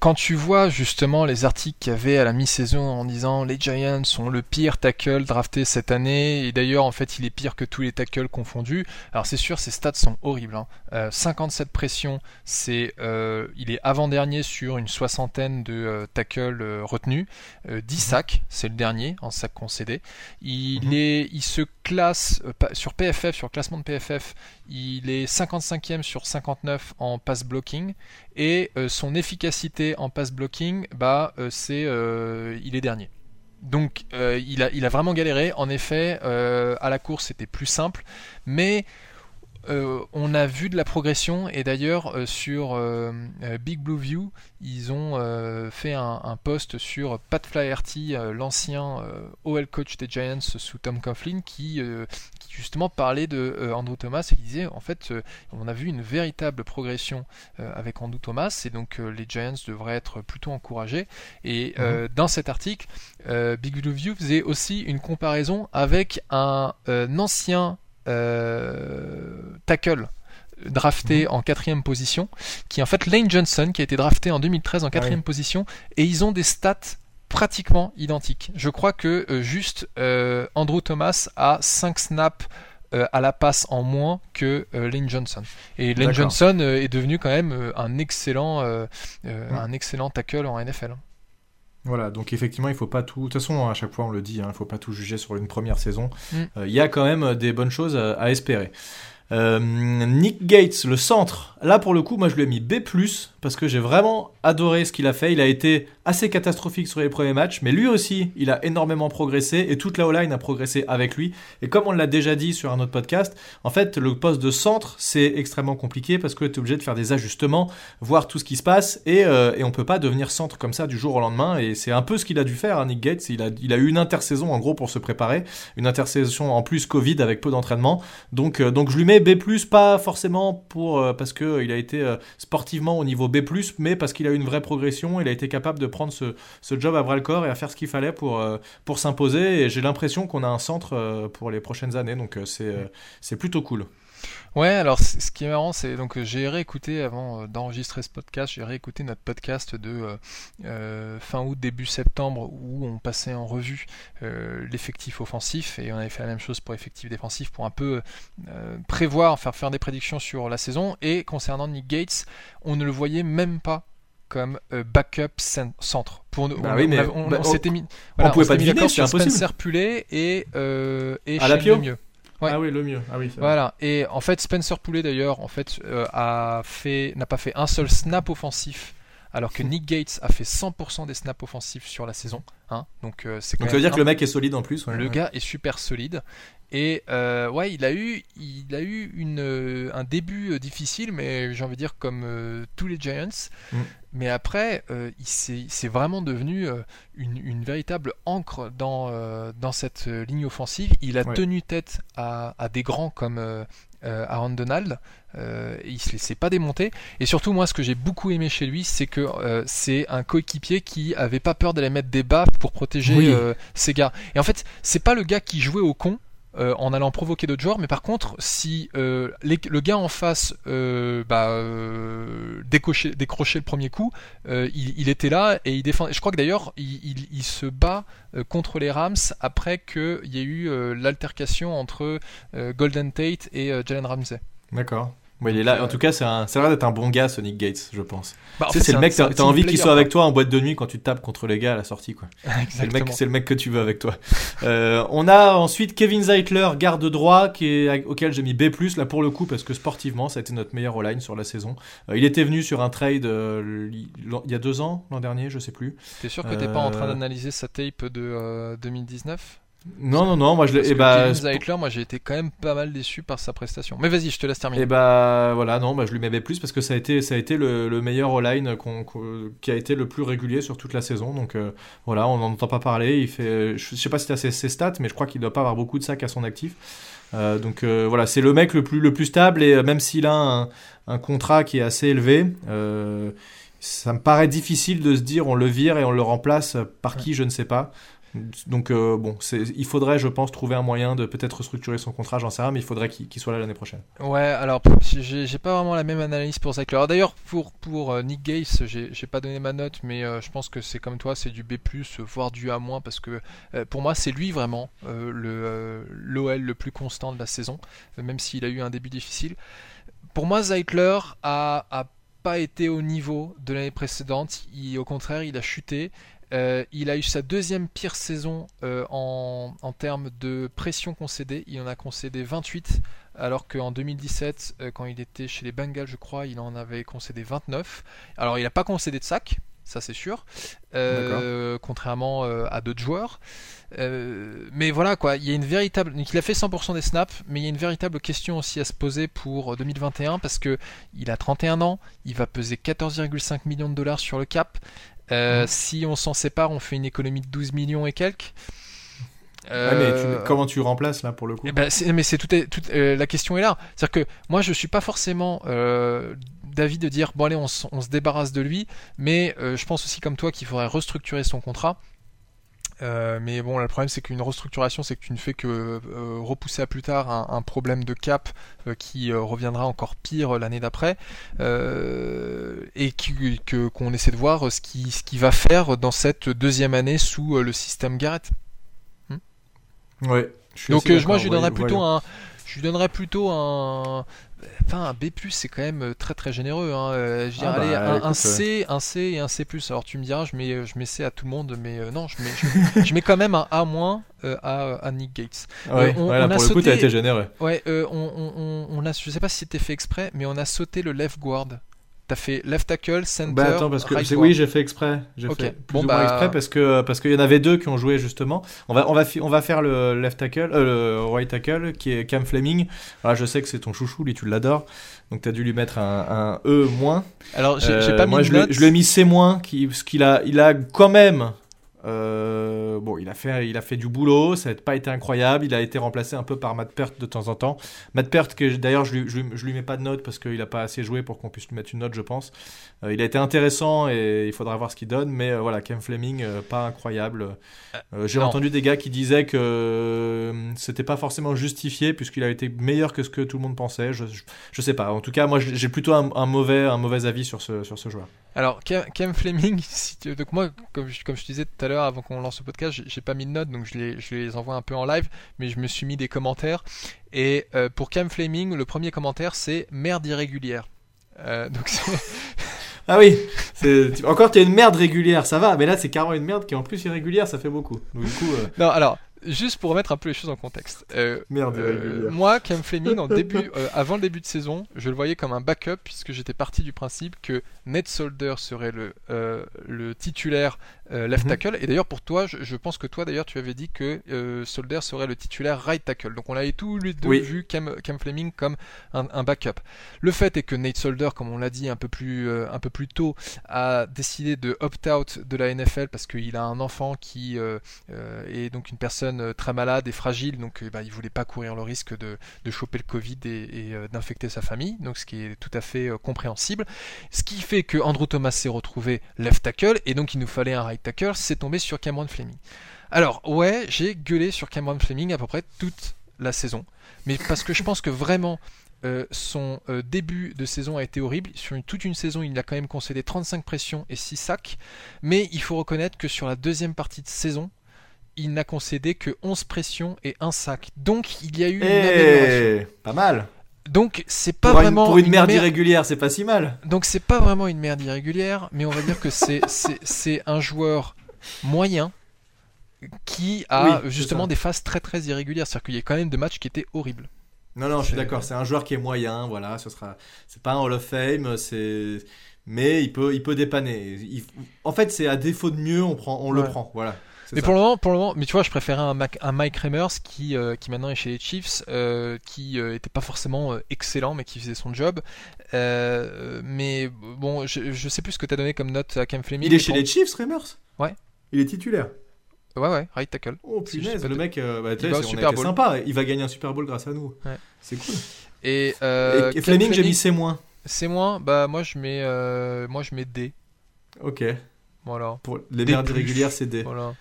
Speaker 2: quand tu vois justement les articles qu'il y avait à la mi-saison en disant les Giants sont le pire tackle drafté cette année, et d'ailleurs en fait il est pire que tous les tackles confondus, alors c'est sûr ces stats sont horribles. Hein. Euh, 57 pressions, c'est, euh, il est avant-dernier sur une soixantaine de euh, tackles retenus, Euh, 10 sacs, c'est le dernier en sacs concédés. Il,
Speaker 1: Mhm.
Speaker 2: est, il se classe sur PFF, sur classement de PFF, il est 55e sur 59 en pass blocking et euh, son efficacité en pass blocking, bah, euh, c'est, euh, il est dernier. Donc il, a, il a vraiment galéré. En effet, à la course c'était plus simple, mais on a vu de la progression et d'ailleurs sur Big Blue View ils ont fait un, un post sur Pat Flaherty l'ancien OL coach des Giants sous Tom Coughlin qui justement parlait de euh, Andrew Thomas et qui disait en fait euh, on a vu une véritable progression euh, avec Andrew Thomas et donc les Giants devraient être plutôt encouragés. Et euh, dans cet article Big Blue View faisait aussi une comparaison avec un, ancien tackle drafté en quatrième position, qui est en fait Lane Johnson, qui a été drafté en 2013 en quatrième position, et ils ont des stats pratiquement identiques. Je crois que euh, juste euh, Andrew Thomas a 5 snaps euh, à la passe en moins que Lane Johnson. Et Lane Johnson est devenu quand même un excellent, un excellent tackle en NFL.
Speaker 1: Voilà, donc effectivement, il faut pas tout. De toute façon, à chaque fois, on le dit, il hein, ne faut pas tout juger sur une première saison. Mm. Il y a quand même des bonnes choses à espérer. Euh, Nick Gates, le centre, là pour le coup, moi je lui ai mis B+, parce que j'ai vraiment adoré ce qu'il a fait. Il a été assez catastrophique sur les premiers matchs, mais lui aussi, il a énormément progressé et toute la O-line a progressé avec lui. Et comme on l'a déjà dit sur un autre podcast, en fait, le poste de centre, c'est extrêmement compliqué parce que tu es obligé de faire des ajustements, voir tout ce qui se passe et, euh, et on peut pas devenir centre comme ça du jour au lendemain. Et c'est un peu ce qu'il a dû faire, hein, Nick Gates. Il a, eu une intersaison en gros pour se préparer, une intersaison en plus Covid avec peu d'entraînement. Donc, euh, donc je lui mets B+, pas forcément pour euh, parce que il a été euh, sportivement au niveau B+, mais parce qu'il a eu une vraie progression, il a été capable de prendre ce, ce job à bras le corps et à faire ce qu'il fallait pour euh, pour s'imposer. Et j'ai l'impression qu'on a un centre pour les prochaines années, donc c'est c'est plutôt cool.
Speaker 2: Ouais, alors ce qui est marrant, c'est donc euh, j'ai réécouté avant euh, d'enregistrer ce podcast, j'ai réécouté notre podcast de euh, fin août début septembre où on passait en revue l'effectif offensif et on avait fait la même chose pour l'effectif défensif pour un peu prévoir, faire faire des prédictions sur la saison. Et concernant Nick Gates, on ne le voyait même pas comme backup centre.
Speaker 1: Pour nous, bah on,
Speaker 2: bah, s'était
Speaker 1: mis, on pouvait pas deviner, c'est impossible.
Speaker 2: Spencer Pulet et et
Speaker 1: à la mieux. Ah oui, le mieux. Ah oui,
Speaker 2: voilà. Et en fait, Spencer Poulet d'ailleurs, en fait, euh, a fait, n'a pas fait un seul snap offensif, alors que <laughs> Nick Gates a fait 100% des snaps offensifs sur la saison. Hein. Donc euh, c'est.
Speaker 1: Donc ça veut dire que le mec est solide en plus.
Speaker 2: le gars est super solide. Et euh, ouais, il a eu, il a eu une, euh, un début difficile, mais j'ai envie de dire comme tous les Giants. Mm. Mais après, il c'est vraiment devenu une, une, véritable encre dans, dans cette ligne offensive. Il a tenu tête à, à, des grands comme Aaron Donald. il ne se laissait pas démonter. Et surtout, moi, ce que j'ai beaucoup aimé chez lui, c'est que c'est un coéquipier qui avait pas peur d'aller mettre des bas pour protéger ses gars. Et en fait, c'est pas le gars qui jouait au con. Euh, en allant provoquer d'autres joueurs, mais par contre, si euh, le gars en face euh, bah, décrochait le premier coup, il, était là et il défend. Je crois que d'ailleurs, il, se bat contre les Rams après qu'il y ait eu l'altercation entre Golden Tate et Jalen Ramsey.
Speaker 1: D'accord il est là. En tout cas, c'est un... vrai d'être un bon gars, Sonic Gates, je pense. Bah, c'est le mec, t'as as envie qu'il soit avec toi en boîte de nuit quand tu tapes contre les gars à la sortie, quoi. <laughs> c'est le mec, c'est le mec que tu veux avec toi. Euh, on a ensuite Kevin Zeitler, garde droit, qui est auquel j'ai mis B+ là pour le coup parce que sportivement, ça a été notre meilleur all-line sur la saison. Euh, il était venu sur un trade euh, il y a deux ans, l'an dernier, je sais plus.
Speaker 2: T'es sûr que t'es pas en train d'analyser sa tape de 2019
Speaker 1: non, non, non, moi je l'ai.
Speaker 2: Et bah, moi j'ai été quand même pas mal déçu par sa prestation. Mais vas-y, je te laisse terminer.
Speaker 1: Et bah voilà, non, bah, je lui mets plus parce que ça a été, ça a été le, meilleur all-line qui a été le plus régulier sur toute la saison. Donc euh, voilà, on n'en entend pas parler. Il fait, je sais pas si tu as ses, stats, mais je crois qu'il doit pas avoir beaucoup de sacs à son actif. Euh, donc euh, voilà, c'est le mec le plus, le plus stable et même s'il a un, un, contrat qui est assez élevé, ça me paraît difficile de se dire on le vire et on le remplace par qui, je ne sais pas. Donc euh, bon, il faudrait, je pense, trouver un moyen de peut-être restructurer son contrat, j'en sais rien, mais il faudrait qu'il soit là l'année prochaine.
Speaker 2: Ouais, alors j'ai pas vraiment la même analyse pour Zach. D'ailleurs, pour, euh, Nick Gates, j'ai pas donné ma note, mais euh, je pense que c'est comme toi, c'est du B+, voire du A-, parce que pour moi, c'est lui vraiment le l'OL le plus constant de la saison, même s'il a eu un début difficile. Pour moi, Zeitler a, pas été au niveau de l'année précédente, au contraire, il a chuté. Euh, il a eu sa deuxième pire saison euh, en, termes de pression concédée. Il en a concédé 28, alors qu'en 2017, euh, quand il était chez les Bengals, je crois, il en avait concédé 29. Alors il n'a pas concédé de sac, ça c'est sûr, contrairement à d'autres joueurs. mais voilà quoi, il y a une véritable. il a fait 100% des snaps, mais il y a une véritable question aussi à se poser pour 2021 parce que il a 31 ans, il va peser 14,5 millions de dollars sur le cap. Euh, si on s'en sépare, on fait une économie de 12 millions et quelques.
Speaker 1: mais comment tu remplaces là pour le coup
Speaker 2: eh ben, Mais c'est tout, euh, la question est là. C'est-à-dire que moi je suis pas forcément euh, d'avis de dire bon allez on, on, se débarrasse de lui, mais je pense aussi comme toi qu'il faudrait restructurer son contrat Euh, mais bon, le problème c'est qu'une restructuration, c'est que tu ne fais que euh, repousser à plus tard un, problème de cap euh, qui reviendra encore pire l'année d'après, et que qu'on essaie de voir ce qui ce qui va faire dans cette deuxième année sous le système Garrett.
Speaker 1: Hmm ouais.
Speaker 2: Donc moi je lui donnerais plutôt un, je lui donnerais plutôt un Enfin, un B+, c'est quand même très très généreux. Hein. Euh, je dirais, ah allez, bah, un, C, un C et un C+. Alors tu me diras, je mets, je mets C à tout le monde, mais euh, non, je mets, je, mets quand même un A- euh, à, à, Nick Gates.
Speaker 1: Ouais, on, a pour sauté, le coup, t'as été généreux.
Speaker 2: Ouais, on, on, on, a, je sais pas si c'était fait exprès, mais on a sauté le left guard. T'as fait left tackle, center.
Speaker 1: Bah attends, parce que oui, j'ai fait exprès. J'ai fait bon, bah... exprès parce que parce qu'il y en avait deux qui ont joué justement. On va on va on va faire le left tackle, euh, le right tackle qui est Cam Fleming. Voilà, je sais que c'est ton chouchou, lui tu l'adores. Donc tu as dû lui mettre un, un E moins.
Speaker 2: Alors j'ai pas mis
Speaker 1: moi, je, je lui ai mis C moins, qui, parce qu'il a il a quand même euh, bon, il a, fait, il a fait du boulot, ça n'a pas été incroyable. Il a été remplacé un peu par Matt Pert de temps en temps. Matt Pert, que d'ailleurs, je, je, je, lui mets pas de note parce qu'il n'a pas assez joué pour qu'on puisse lui mettre une note, je pense. Euh, il a été intéressant et il faudra voir ce qu'il donne, mais euh, voilà, Ken Fleming, pas incroyable. J'ai entendu des gars qui disaient que c'était pas forcément justifié puisqu'il a été meilleur que ce que tout le monde pensait. Je, je, sais pas. En tout cas, moi, j'ai plutôt un, mauvais, un mauvais avis sur ce, sur ce joueur.
Speaker 2: Alors, Cam, Fleming, <laughs> donc moi, comme je, comme je disais tout à l'heure avant qu'on lance le podcast, j'ai pas mis de notes, donc je les, je les, envoie un peu en live, mais je me suis mis des commentaires. Et euh, pour Cam Fleming, le premier commentaire, c'est merde irrégulière. Euh, donc
Speaker 1: ah oui, encore tu es une merde régulière, ça va, mais là c'est carrément une merde qui est en plus irrégulière, ça fait beaucoup. du coup,
Speaker 2: euh, Non, alors juste pour remettre un peu les choses en contexte.
Speaker 1: Euh, Merde.
Speaker 2: Euh, moi, Cam Fleming, en début, euh, avant le début de saison, je le voyais comme un backup puisque j'étais parti du principe que Ned Solder serait le, le titulaire left mhm. tackle. Et d'ailleurs, pour toi, je, pense que toi, d'ailleurs, tu avais dit que Solder serait le titulaire right tackle. Donc on avait tous les deux vu Cam, Cam, Fleming comme un, backup. Le fait est que Nate Solder, comme on l'a dit un peu plus un peu plus tôt, a décidé de opt-out de la NFL parce qu'il a un enfant qui est donc une personne euh, très malade et fragile, donc euh, bah, il voulait pas courir le risque de, choper le Covid et, euh, d'infecter sa famille, donc ce qui est tout à fait compréhensible. Ce qui fait que Andrew Thomas s'est retrouvé left tackle et donc il nous fallait un right tackle, c'est tombé sur Cameron Fleming. Alors ouais, j'ai gueulé sur Cameron Fleming à peu près toute la saison, mais parce que je pense que vraiment son début de saison a été horrible. Sur toute une saison, il a quand même concédé 35 pressions et 6 sacs. Mais il faut reconnaître que sur la deuxième partie de saison, il n'a concédé que 11 pressions et un sac. Donc il y a eu une eh, amélioration.
Speaker 1: Pas mal.
Speaker 2: Donc c'est pas vraiment
Speaker 1: pour une, merde irrégulière, c'est pas si mal.
Speaker 2: Donc c'est pas vraiment une merde irrégulière, mais on va dire que c'est <laughs> c'est un joueur moyen qui a justement des phases très très irrégulières. C'est-à-dire qu'il y a quand même des matchs qui étaient horribles.
Speaker 1: Non non, je suis d'accord. C'est un joueur qui est moyen, voilà. Ce sera, c'est pas un Hall of Fame, c'est, mais il peut il peut dépanner. En fait, c'est à défaut de mieux, on prend, on le prend, voilà.
Speaker 2: Mais pour le moment, pour le moment, mais tu vois, je préférais un, un Mike Remers qui, euh, qui maintenant est chez les Chiefs, euh, qui euh, était pas forcément excellent, mais qui faisait son job. mais bon, je, je sais plus ce que tu as donné comme note à Cam Fleming.
Speaker 1: Il est chez les Chiefs, Remers
Speaker 2: Ouais.
Speaker 1: Il est titulaire.
Speaker 2: Ouais, ouais, right tackle.
Speaker 1: Oh punaise, le mec, bah, il va Super Bowl. sympa. Il va gagner un Super Bowl grâce à nous. Ouais. C'est cool.
Speaker 2: Et,
Speaker 1: et Fleming, j'ai mis C moins.
Speaker 2: C moins, bah moi je mets, moi je mets D.
Speaker 1: Ok.
Speaker 2: Voilà.
Speaker 1: Pour les merdes régulières, c'est D.
Speaker 2: Voilà.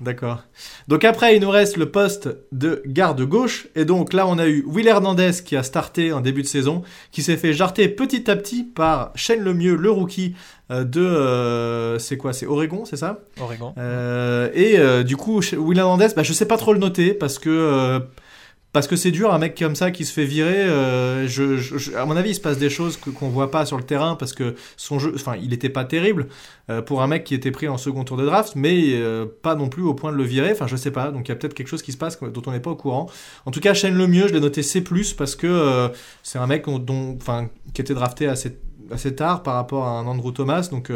Speaker 1: D'accord. Donc après, il nous reste le poste de garde gauche. Et donc là, on a eu Will Hernandez qui a starté en début de saison, qui s'est fait jarter petit à petit par Shane Lemieux, le rookie euh, de... Euh, c'est quoi C'est Oregon, c'est ça?
Speaker 2: Oregon.
Speaker 1: Euh, et du coup, Will Hernandez, bah, je sais pas trop le noter parce que parce que c'est dur, un mec comme ça qui se fait virer. Euh, à mon avis, il se passe des choses qu'on ne voit pas sur le terrain parce que son jeu, enfin, il n'était pas terrible euh, pour un mec qui était pris en second tour de draft, mais euh, pas non plus au point de le virer. Enfin, je sais pas. Donc il y a peut-être quelque chose qui se passe dont on n'est pas au courant. En tout cas, Shane mieux, je l'ai noté C+ parce que c'est un mec dont, enfin, qui était drafté assez assez tard par rapport à un Andrew Thomas, donc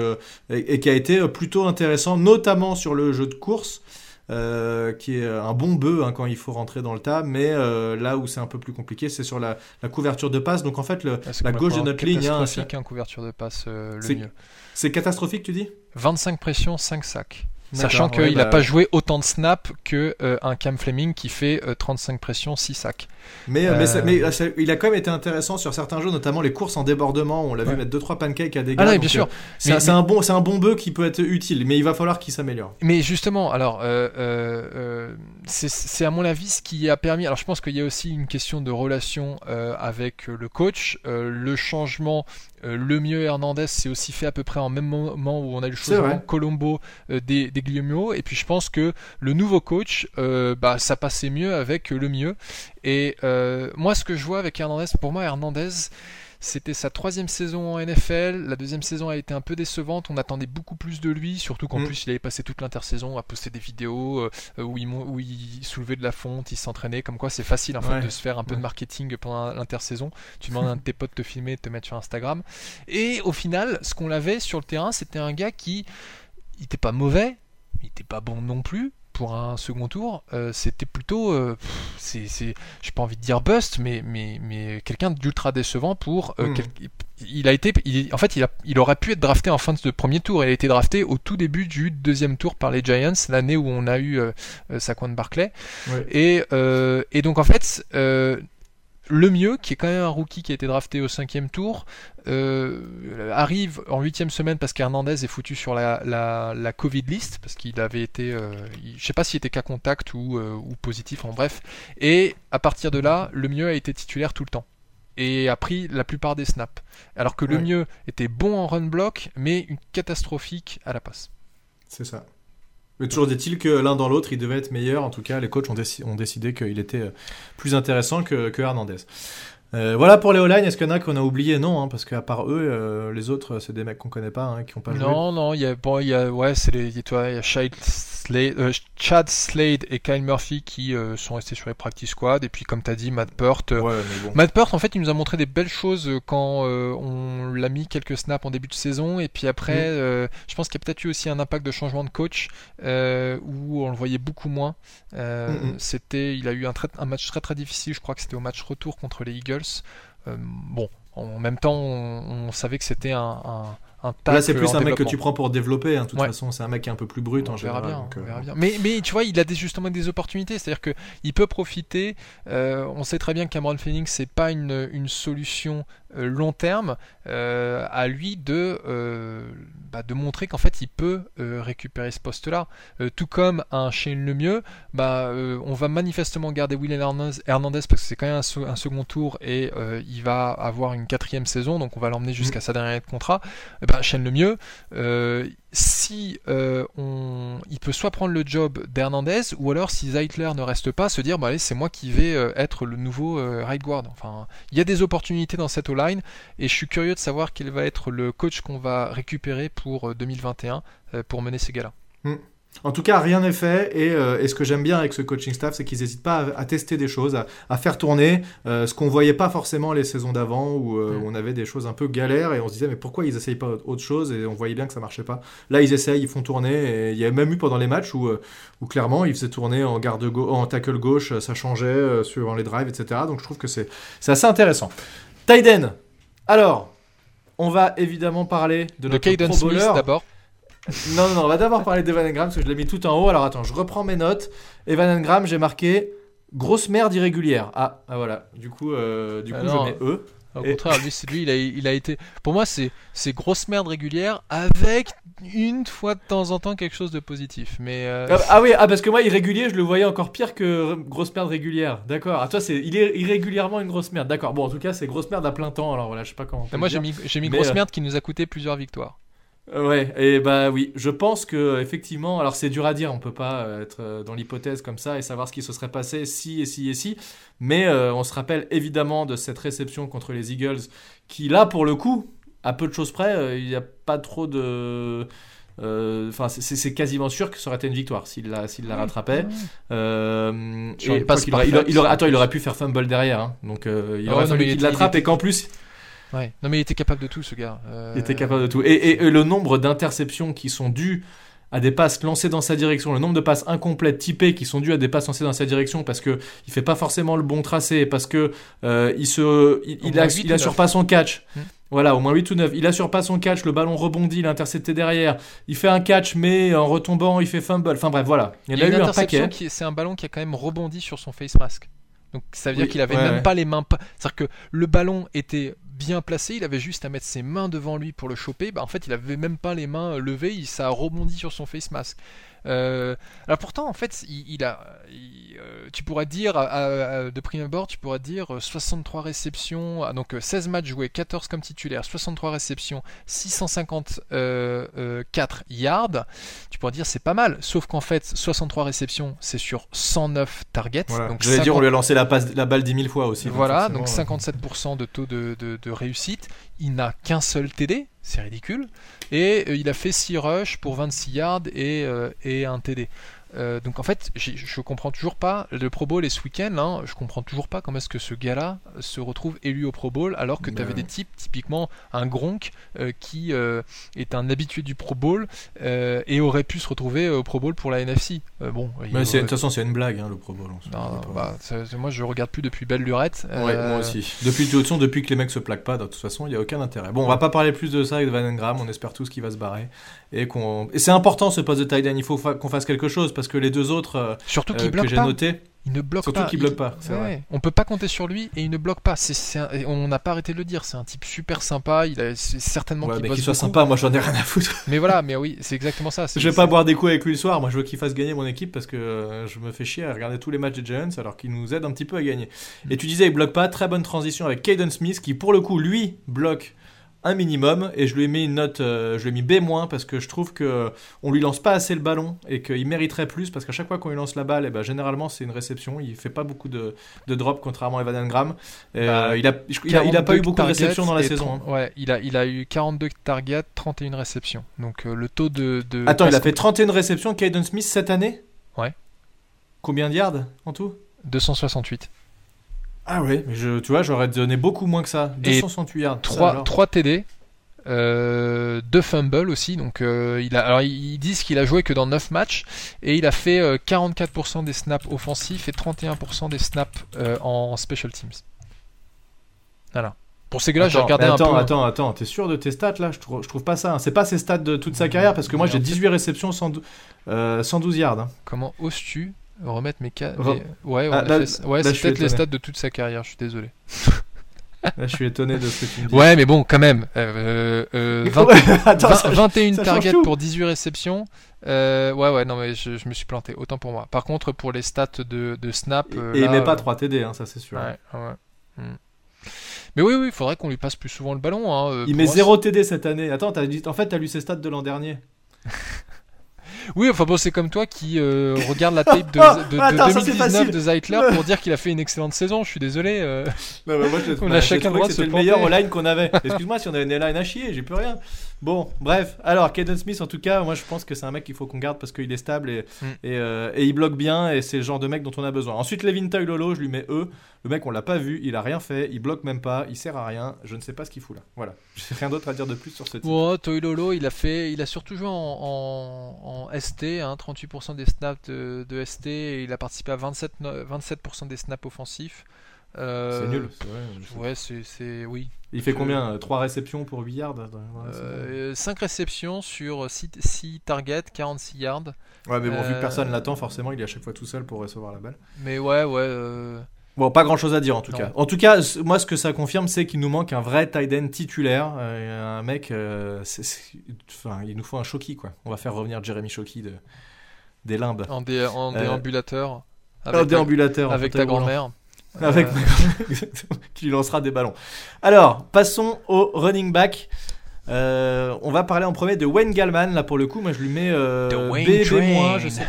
Speaker 1: et, qui a été plutôt intéressant, notamment sur le jeu de course. Euh, qui est un bon bœuf hein, quand il faut rentrer dans le tas, mais euh, là où c'est un peu plus compliqué, c'est sur la, couverture de passe. Donc en fait, le, la gauche de notre ligne.
Speaker 2: Hein, c'est catastrophique, hein, couverture de passe, euh, le mieux.
Speaker 1: C'est catastrophique, tu dis?
Speaker 2: 25 pressions, 5 sacs. Sachant
Speaker 1: ouais,
Speaker 2: qu'il n'a
Speaker 1: bah,
Speaker 2: pas joué autant de snaps que euh, un Cam Fleming qui fait euh, 35 pressions, 6 sacs.
Speaker 1: Mais, euh, mais, ça-
Speaker 2: Euh,
Speaker 1: mais, euh, ça- il a quand même été intéressant sur certains jeux, notamment les courses en débordement. On l'a vu mettre 2-3 pancakes à dégâts.
Speaker 2: Ah non,
Speaker 1: donc,
Speaker 2: bien
Speaker 1: euh,
Speaker 2: sûr.
Speaker 1: C'est un- bon, un bon bœuf qui peut être utile, mais il va falloir qu'il s'améliore.
Speaker 2: Mais justement, alors, euh, euh, euh, c'est- à mon avis ce qui a permis. Alors, je pense qu'il y a aussi une question de relation euh, avec euh, le coach. Euh, le changement, euh, le mieux Hernandez, c'est aussi fait à peu près en même moment où on a eu le changement. Colombo des, des Guillemot. Et puis, je pense que le nouveau coach, bah, ça passait mieux avec le mieux. Et moi, ce que je vois avec Hernandez, pour moi, Hernandez. C'était sa troisième saison en NFL. La deuxième saison a été un peu décevante. On attendait beaucoup plus de lui, surtout qu'en
Speaker 1: Mm.
Speaker 2: plus il avait passé toute l'intersaison à poster des vidéos euh, où, il, mon- où il soulevait de la fonte, il s'entraînait. Comme quoi, c'est facile en fait
Speaker 1: Ouais.
Speaker 2: de se faire un peu
Speaker 1: Ouais.
Speaker 2: de marketing pendant l'intersaison. Tu demandes à un de tes potes de te filmer, de te mettre sur Instagram. Et au final, ce qu'on avait sur le terrain, c'était un gars qui il était pas mauvais, il était pas bon non plus. Pour un second tour, Euh, c'était plutôt, euh, c'est, j'ai pas envie de dire bust, mais mais mais quelqu'un d'ultra décevant pour. euh,
Speaker 1: Mm.
Speaker 2: quel- il a été, il- en fait, il, a, il aurait pu être drafté en fin de premier tour. Il a été drafté au tout début du deuxième tour par les Giants, l'année où on a eu euh, Saquon Barclay. Et, et donc en fait, le mieux, qui est quand même un rookie qui a été drafté au cinquième tour, euh, arrive en huitième semaine parce qu'Hernandez est foutu sur la, la, la Covid list parce qu'il avait été, euh, il- je sais pas s'il était cas contact ou, euh, ou positif, en bref. Et à partir de là, le mieux a été titulaire tout le temps et a pris la plupart des snaps. Alors que le
Speaker 1: Ouais.
Speaker 2: mieux était bon en run block, mais une catastrophique à la passe.
Speaker 1: C'est ça. Mais toujours dit-il que l'un dans l'autre, il devait être meilleur. En tout cas, les coachs ont, déci- ont décidé qu'il était euh, plus intéressant que Hernandez. Euh, voilà pour les O-line. Est-ce qu'il y en a qu'on a oublié Non, hein, parce qu'à part eux, euh, les autres, c'est des mecs qu'on connaît pas, hein, qui ont pas joué.
Speaker 2: Non, non, il y a, bon, il y a, ouais, c'est les, toi, il y a Chad Slade, euh, Chad Slade et Kyle Murphy qui sont restés sur les practice squad, et puis comme t'as dit, Matt Peart.
Speaker 1: Ouais, mais bon.
Speaker 2: Matt Peart, en fait, il nous a montré des belles choses quand on l'a mis quelques snaps en début de saison, et puis après,
Speaker 1: Mm.
Speaker 2: je pense qu'il y a peut-être eu aussi un impact de changement de coach où on le voyait beaucoup moins.
Speaker 1: Mm, mm.
Speaker 2: C'était, il a eu un match très très difficile. Je crois que c'était au match retour contre les Eagles. Euh, bon, en même temps, on, savait que c'était un, un
Speaker 1: Là, c'est plus
Speaker 2: en
Speaker 1: un mec que tu prends pour développer. hein. De toute
Speaker 2: Ouais.
Speaker 1: façon, c'est un mec qui est un peu plus brut en
Speaker 2: On verra
Speaker 1: général.
Speaker 2: bien,
Speaker 1: donc,
Speaker 2: on
Speaker 1: euh,
Speaker 2: verra bien. Mais, mais tu vois, il a des, justement des opportunités. C'est-à-dire que il peut profiter. euh, on sait très bien que Cameron Phoenix, c'est pas une, une solution euh, long terme. euh, à lui de, bah, de montrer qu'en fait, il peut récupérer ce poste-là. Tout comme un Shane Lemieux, bah, on va manifestement garder Will Hernandez, Hernandez parce que c'est quand même un, se- un second tour et il va avoir une quatrième saison, donc on va l'emmener jusqu'à sa dernière année de contrat. Ben, Shane Lemieux, euh, si euh, on, il peut soit prendre le job d'Hernandez ou alors si Zeitler ne reste pas, se dire bah allez c'est moi qui vais euh, être le nouveau euh, right guard. Enfin, il y a des opportunités dans cette O-line et je suis curieux de savoir quel va être le coach qu'on va récupérer pour euh, 2021 euh, pour mener ces gars-là.
Speaker 1: En tout cas, rien n'est fait. Et, euh, et ce que j'aime bien avec ce coaching staff, c'est qu'ils n'hésitent pas à, à tester des choses, à, à faire tourner euh, ce qu'on voyait pas forcément les saisons d'avant, où, euh, où on avait des choses un peu galères et on se disait mais pourquoi ils essayent pas autre chose Et on voyait bien que ça marchait pas. Là, ils essayent, ils font tourner. Et il y a même eu pendant les matchs où, où clairement ils faisaient tourner en garde en tackle gauche, ça changeait sur les drives, etc. Donc je trouve que c'est assez intéressant. Tyden. Alors, on va évidemment parler de
Speaker 2: De
Speaker 1: notre Pro Bowler.
Speaker 2: d'abord.
Speaker 1: Non, non, non, on va d'abord parler d'Evan Engram parce que je l'ai mis tout en haut. Alors attends, je reprends mes notes. Evan Engram, j'ai marqué grosse merde irrégulière. Ah, ah, voilà. Du coup, euh, du
Speaker 2: Ah
Speaker 1: coup
Speaker 2: non.
Speaker 1: je mets E.
Speaker 2: Au
Speaker 1: Et-
Speaker 2: contraire, lui, c'est lui, il a, il a été. Pour moi, c'est c'est grosse merde régulière avec une fois de temps en temps quelque chose de positif. Mais euh,
Speaker 1: Ah, ah oui, ah, parce que moi, irrégulier, je le voyais encore pire que grosse merde régulière. D'accord. À toi, c'est il est irrégulièrement une grosse merde. D'accord. Bon, en tout cas, c'est grosse merde à plein temps. Alors voilà, je sais pas comment. on peut
Speaker 2: moi, j'ai mis, j'ai mis
Speaker 1: Mais,
Speaker 2: grosse
Speaker 1: euh,
Speaker 2: merde qui nous a coûté plusieurs victoires.
Speaker 1: Euh, Ouais, et bah oui, je pense que effectivement, alors c'est dur à dire, on peut pas euh, être euh, dans l'hypothèse comme ça et savoir ce qui se serait passé si et si et si, mais euh, on se rappelle évidemment de cette réception contre les Eagles, qui là pour le coup, à peu de choses près, euh, il n'y a pas trop de, euh, enfin c'est- quasiment sûr que ça aurait été une victoire s'il la s'il la rattrapait. Euh, et il aurait- il attends, il aurait pu faire fumble derrière, hein. donc euh, il
Speaker 2: Ah
Speaker 1: aurait fallu
Speaker 2: il
Speaker 1: qu'il l'attrape et qu'en plus
Speaker 2: Ouais. Non, mais il était capable de tout, ce gars. Euh,
Speaker 1: il était capable de tout. Et, et- et le nombre d'interceptions qui sont dues à des passes lancées dans sa direction, le nombre de passes incomplètes typées qui sont dues à des passes lancées dans sa direction parce que il fait pas forcément le bon tracé, parce que euh, il se, il, il, a, il assure pas son catch.
Speaker 2: Hmm.
Speaker 1: Voilà, au moins 8 ou 9. Il assure pas son catch, le ballon rebondit, il est intercepté derrière. Il fait un catch, mais en retombant, il fait fumble. Enfin bref, voilà. Il y a
Speaker 2: une
Speaker 1: eu un
Speaker 2: interception
Speaker 1: paquet.
Speaker 2: qui c'est un ballon qui a quand même rebondi sur son face mask. Donc ça veut dire qu'il avait
Speaker 1: ouais,
Speaker 2: même
Speaker 1: ouais.
Speaker 2: pas les mains. C'est-à-dire que le ballon était bien placé, il avait juste à mettre ses mains devant lui pour le choper. Bah, en fait, il avait même pas les mains levées, ça a rebondi sur son face mask. Euh, alors pourtant, en fait, il, a, tu pourrais dire à- à- à- de prime abord, tu pourrais dire euh, 63 réceptions, ah, donc euh, 16 matchs joués, 14 comme titulaire, 63 réceptions, 654 euh, euh, 4 yards. Tu pourrais dire c'est pas mal, sauf qu'en fait 63 réceptions, c'est sur 109 targets.
Speaker 1: Voilà.
Speaker 2: Donc
Speaker 1: Je vais dire,
Speaker 2: 50
Speaker 1: on lui a lancé la, passe, la balle 10 000 fois aussi.
Speaker 2: voilà, donc
Speaker 1: euh,
Speaker 2: 57% de taux de, de- de réussite. Il n'a qu'un seul TD, c'est ridicule. Et euh, il a fait 6 rushs pour 26 yards et, euh, et un TD. Euh, donc en fait, je comprends toujours pas. Le Pro Bowl est ce week-end, hein, je comprends toujours pas comment est-ce que ce gars-là se retrouve élu au Pro Bowl alors que tu avais des types, typiquement un Gronk euh, qui euh, est un habitué du Pro Bowl et aurait pu se retrouver au Pro Bowl pour la NFC. Bon,
Speaker 1: Mais de toute façon, c'est une blague, hein, le Pro Bowl.
Speaker 2: non, bah, moi je regarde plus depuis belle lurette.
Speaker 1: Ouais, moi aussi. Depuis, de toute façon, depuis que les mecs se plaquent pas, de toute façon, il n'y a aucun intérêt. Bon, on va pas parler plus de ça avec Van Engram, on espère tous qu'il va se barrer. Et, qu'on... c'est important ce poste de tight end, il faut fa- qu'on fasse quelque chose parce que les deux autres euh,
Speaker 2: Surtout
Speaker 1: euh, que j'ai
Speaker 2: pas.
Speaker 1: notés,
Speaker 2: Il ne bloque
Speaker 1: surtout
Speaker 2: pas. Il-
Speaker 1: bloque pas,
Speaker 2: Ouais,
Speaker 1: vrai.
Speaker 2: On peut pas compter sur lui et il ne bloque pas. C'est, un- on n'a pas arrêté de le dire. C'est un type super sympa. Il a certainement
Speaker 1: Ouais,
Speaker 2: qu'il
Speaker 1: mais
Speaker 2: bosse
Speaker 1: qu'il soit
Speaker 2: beaucoup.
Speaker 1: sympa, moi j'en ai rien à foutre.
Speaker 2: Mais voilà, mais oui, c'est exactement ça.
Speaker 1: Je vais pas boire des coups avec lui le soir, moi je veux qu'il fasse gagner mon équipe parce que euh, je me fais chier à regarder tous les matchs des Giants alors qu'il nous aide un petit peu à gagner.
Speaker 2: Mm.
Speaker 1: Et tu disais il bloque pas, très bonne transition avec Caden Smith qui pour le coup lui bloque un minimum et je lui ai mis une note, euh, je lui ai mis B- parce que je trouve que on lui lance pas assez le ballon et qu'il mériterait plus parce qu'à chaque fois qu'on lui lance la balle, et ben, généralement c'est une réception, il fait pas beaucoup de, de drops contrairement à Evan Engram.
Speaker 2: Bah,
Speaker 1: euh, il, a, il, a, il a pas eu
Speaker 2: 42
Speaker 1: beaucoup de réceptions dans la saison.
Speaker 2: 30
Speaker 1: hein.
Speaker 2: Ouais, il a, il a eu 42 targets, 31 réceptions. Donc euh, le taux de. de
Speaker 1: Attends, il a fait 31 réceptions, Caden Smith cette année?
Speaker 2: Ouais.
Speaker 1: Combien de yards en tout?
Speaker 2: 268.
Speaker 1: Ah ouais, mais je, tu vois, j'aurais donné beaucoup moins que ça.
Speaker 2: Et
Speaker 1: 268 yards. ça
Speaker 2: 3,
Speaker 1: alors.
Speaker 2: 3 TD. Euh, 2 fumbles aussi, donc euh, il a, alors ils disent qu'il a joué que dans 9 matchs et il a fait euh, 44% des snaps offensifs et 31% des snaps euh, en special teams. Voilà. Pour ces gars-là, j'ai
Speaker 1: Attends,
Speaker 2: regardé
Speaker 1: mais
Speaker 2: un
Speaker 1: attends,
Speaker 2: peu.
Speaker 1: Attends, attends, t'es sûr de tes stats là? Je trouve, je trouve pas ça. hein. C'est pas ses stats de toute sa carrière parce que moi j'ai
Speaker 2: en fait-
Speaker 1: 18 réceptions, 112, euh, 112 yards. hein.
Speaker 2: Comment oses-tu remettre mes cas
Speaker 1: Re-
Speaker 2: Ouais,
Speaker 1: Ah,
Speaker 2: a
Speaker 1: là-
Speaker 2: fait- ouais, c'est peut-être les stats de toute sa carrière. Je suis désolé. <laughs>
Speaker 1: Là, je suis étonné de ce que tu me dis.
Speaker 2: Ouais, mais bon, quand même. Euh, euh, <laughs> 20
Speaker 1: Attends,
Speaker 2: 20
Speaker 1: ça-
Speaker 2: 21
Speaker 1: ça change
Speaker 2: targets pour 18 réceptions. Euh, ouais, ouais, non, mais je, je me suis planté. Autant pour moi. Par contre, pour les stats de, de snap. euh,
Speaker 1: Et il met pas
Speaker 2: euh,
Speaker 1: 3 TD, hein, ça c'est sûr.
Speaker 2: Ouais, ouais. Hmm. Mais oui, oui, il faudrait qu'on lui passe plus souvent le ballon. Hein. euh,
Speaker 1: Il met
Speaker 2: moi,
Speaker 1: 0 TD cette année. Attends, t'as dit- en fait, t'as lu ses stats de l'an dernier.
Speaker 2: Oui, enfin bon, c'est comme toi qui euh, regarde la tape de, <laughs> de- de
Speaker 1: Attends, ça, c'est
Speaker 2: 2019
Speaker 1: facile.
Speaker 2: de Zeitler pour dire qu'il a fait une excellente saison. Je suis désolé. euh.
Speaker 1: Non, mais moi, je l'ai- <laughs>
Speaker 2: On a
Speaker 1: bah,
Speaker 2: chacun droit
Speaker 1: que
Speaker 2: de se
Speaker 1: C'était le meilleur online qu'on avait. <laughs> Excuse-moi si on avait une line à chier, j'ai plus rien. Bon, bref. Alors, Caden Smith, en tout cas, moi je pense que c'est un mec qu'il faut qu'on garde parce qu'il est stable et,
Speaker 2: Mm.
Speaker 1: et, euh, et il bloque bien et c'est le genre de mec dont on a besoin. Ensuite, Levin Lolo, je lui mets E. Le mec, on l'a pas vu, il a rien fait, il bloque même pas, il sert à rien. Je ne sais pas ce qu'il fout là. Voilà. J'ai rien d'autre à dire de plus sur ce type.
Speaker 2: Ouais, Toilolo, il a fait, il a surtout joué en, en, en ST, hein, 38% des snaps de, de ST, et il a participé à 27, no- 27% des snaps offensifs. Euh,
Speaker 1: C'est nul. c'est vrai, je sais.
Speaker 2: Ouais, c'est, c'est oui.
Speaker 1: Il fait combien 3 réceptions pour 8 yards dans- dans la saison
Speaker 2: Euh, 5 réceptions sur 6, targets, 46 yards.
Speaker 1: Ouais, mais bon, vu que
Speaker 2: euh,
Speaker 1: personne l'attend, forcément, il est à chaque fois tout seul pour recevoir la balle.
Speaker 2: Mais ouais, ouais.
Speaker 1: Bon, pas grand chose à dire en tout
Speaker 2: Non.
Speaker 1: cas. En tout cas, moi, ce que ça confirme, c'est qu'il nous manque un vrai tight end titulaire. euh, un mec, euh, enfin, il nous faut un Shoki, quoi. On va faire revenir Jeremy Shoki de, des limbes.
Speaker 2: en, dé- en
Speaker 1: Euh,
Speaker 2: déambulateur.
Speaker 1: Un
Speaker 2: Avec, ta,
Speaker 1: déambulateur. en
Speaker 2: avec ta grand-mère.
Speaker 1: Avec
Speaker 2: Euh,
Speaker 1: Exactement, <laughs> qui lui lancera des ballons. Alors, passons au running back. Euh, on va parler en premier de Wayne Gallman. Là, pour le coup, moi, je lui mets euh, B, B-, je sais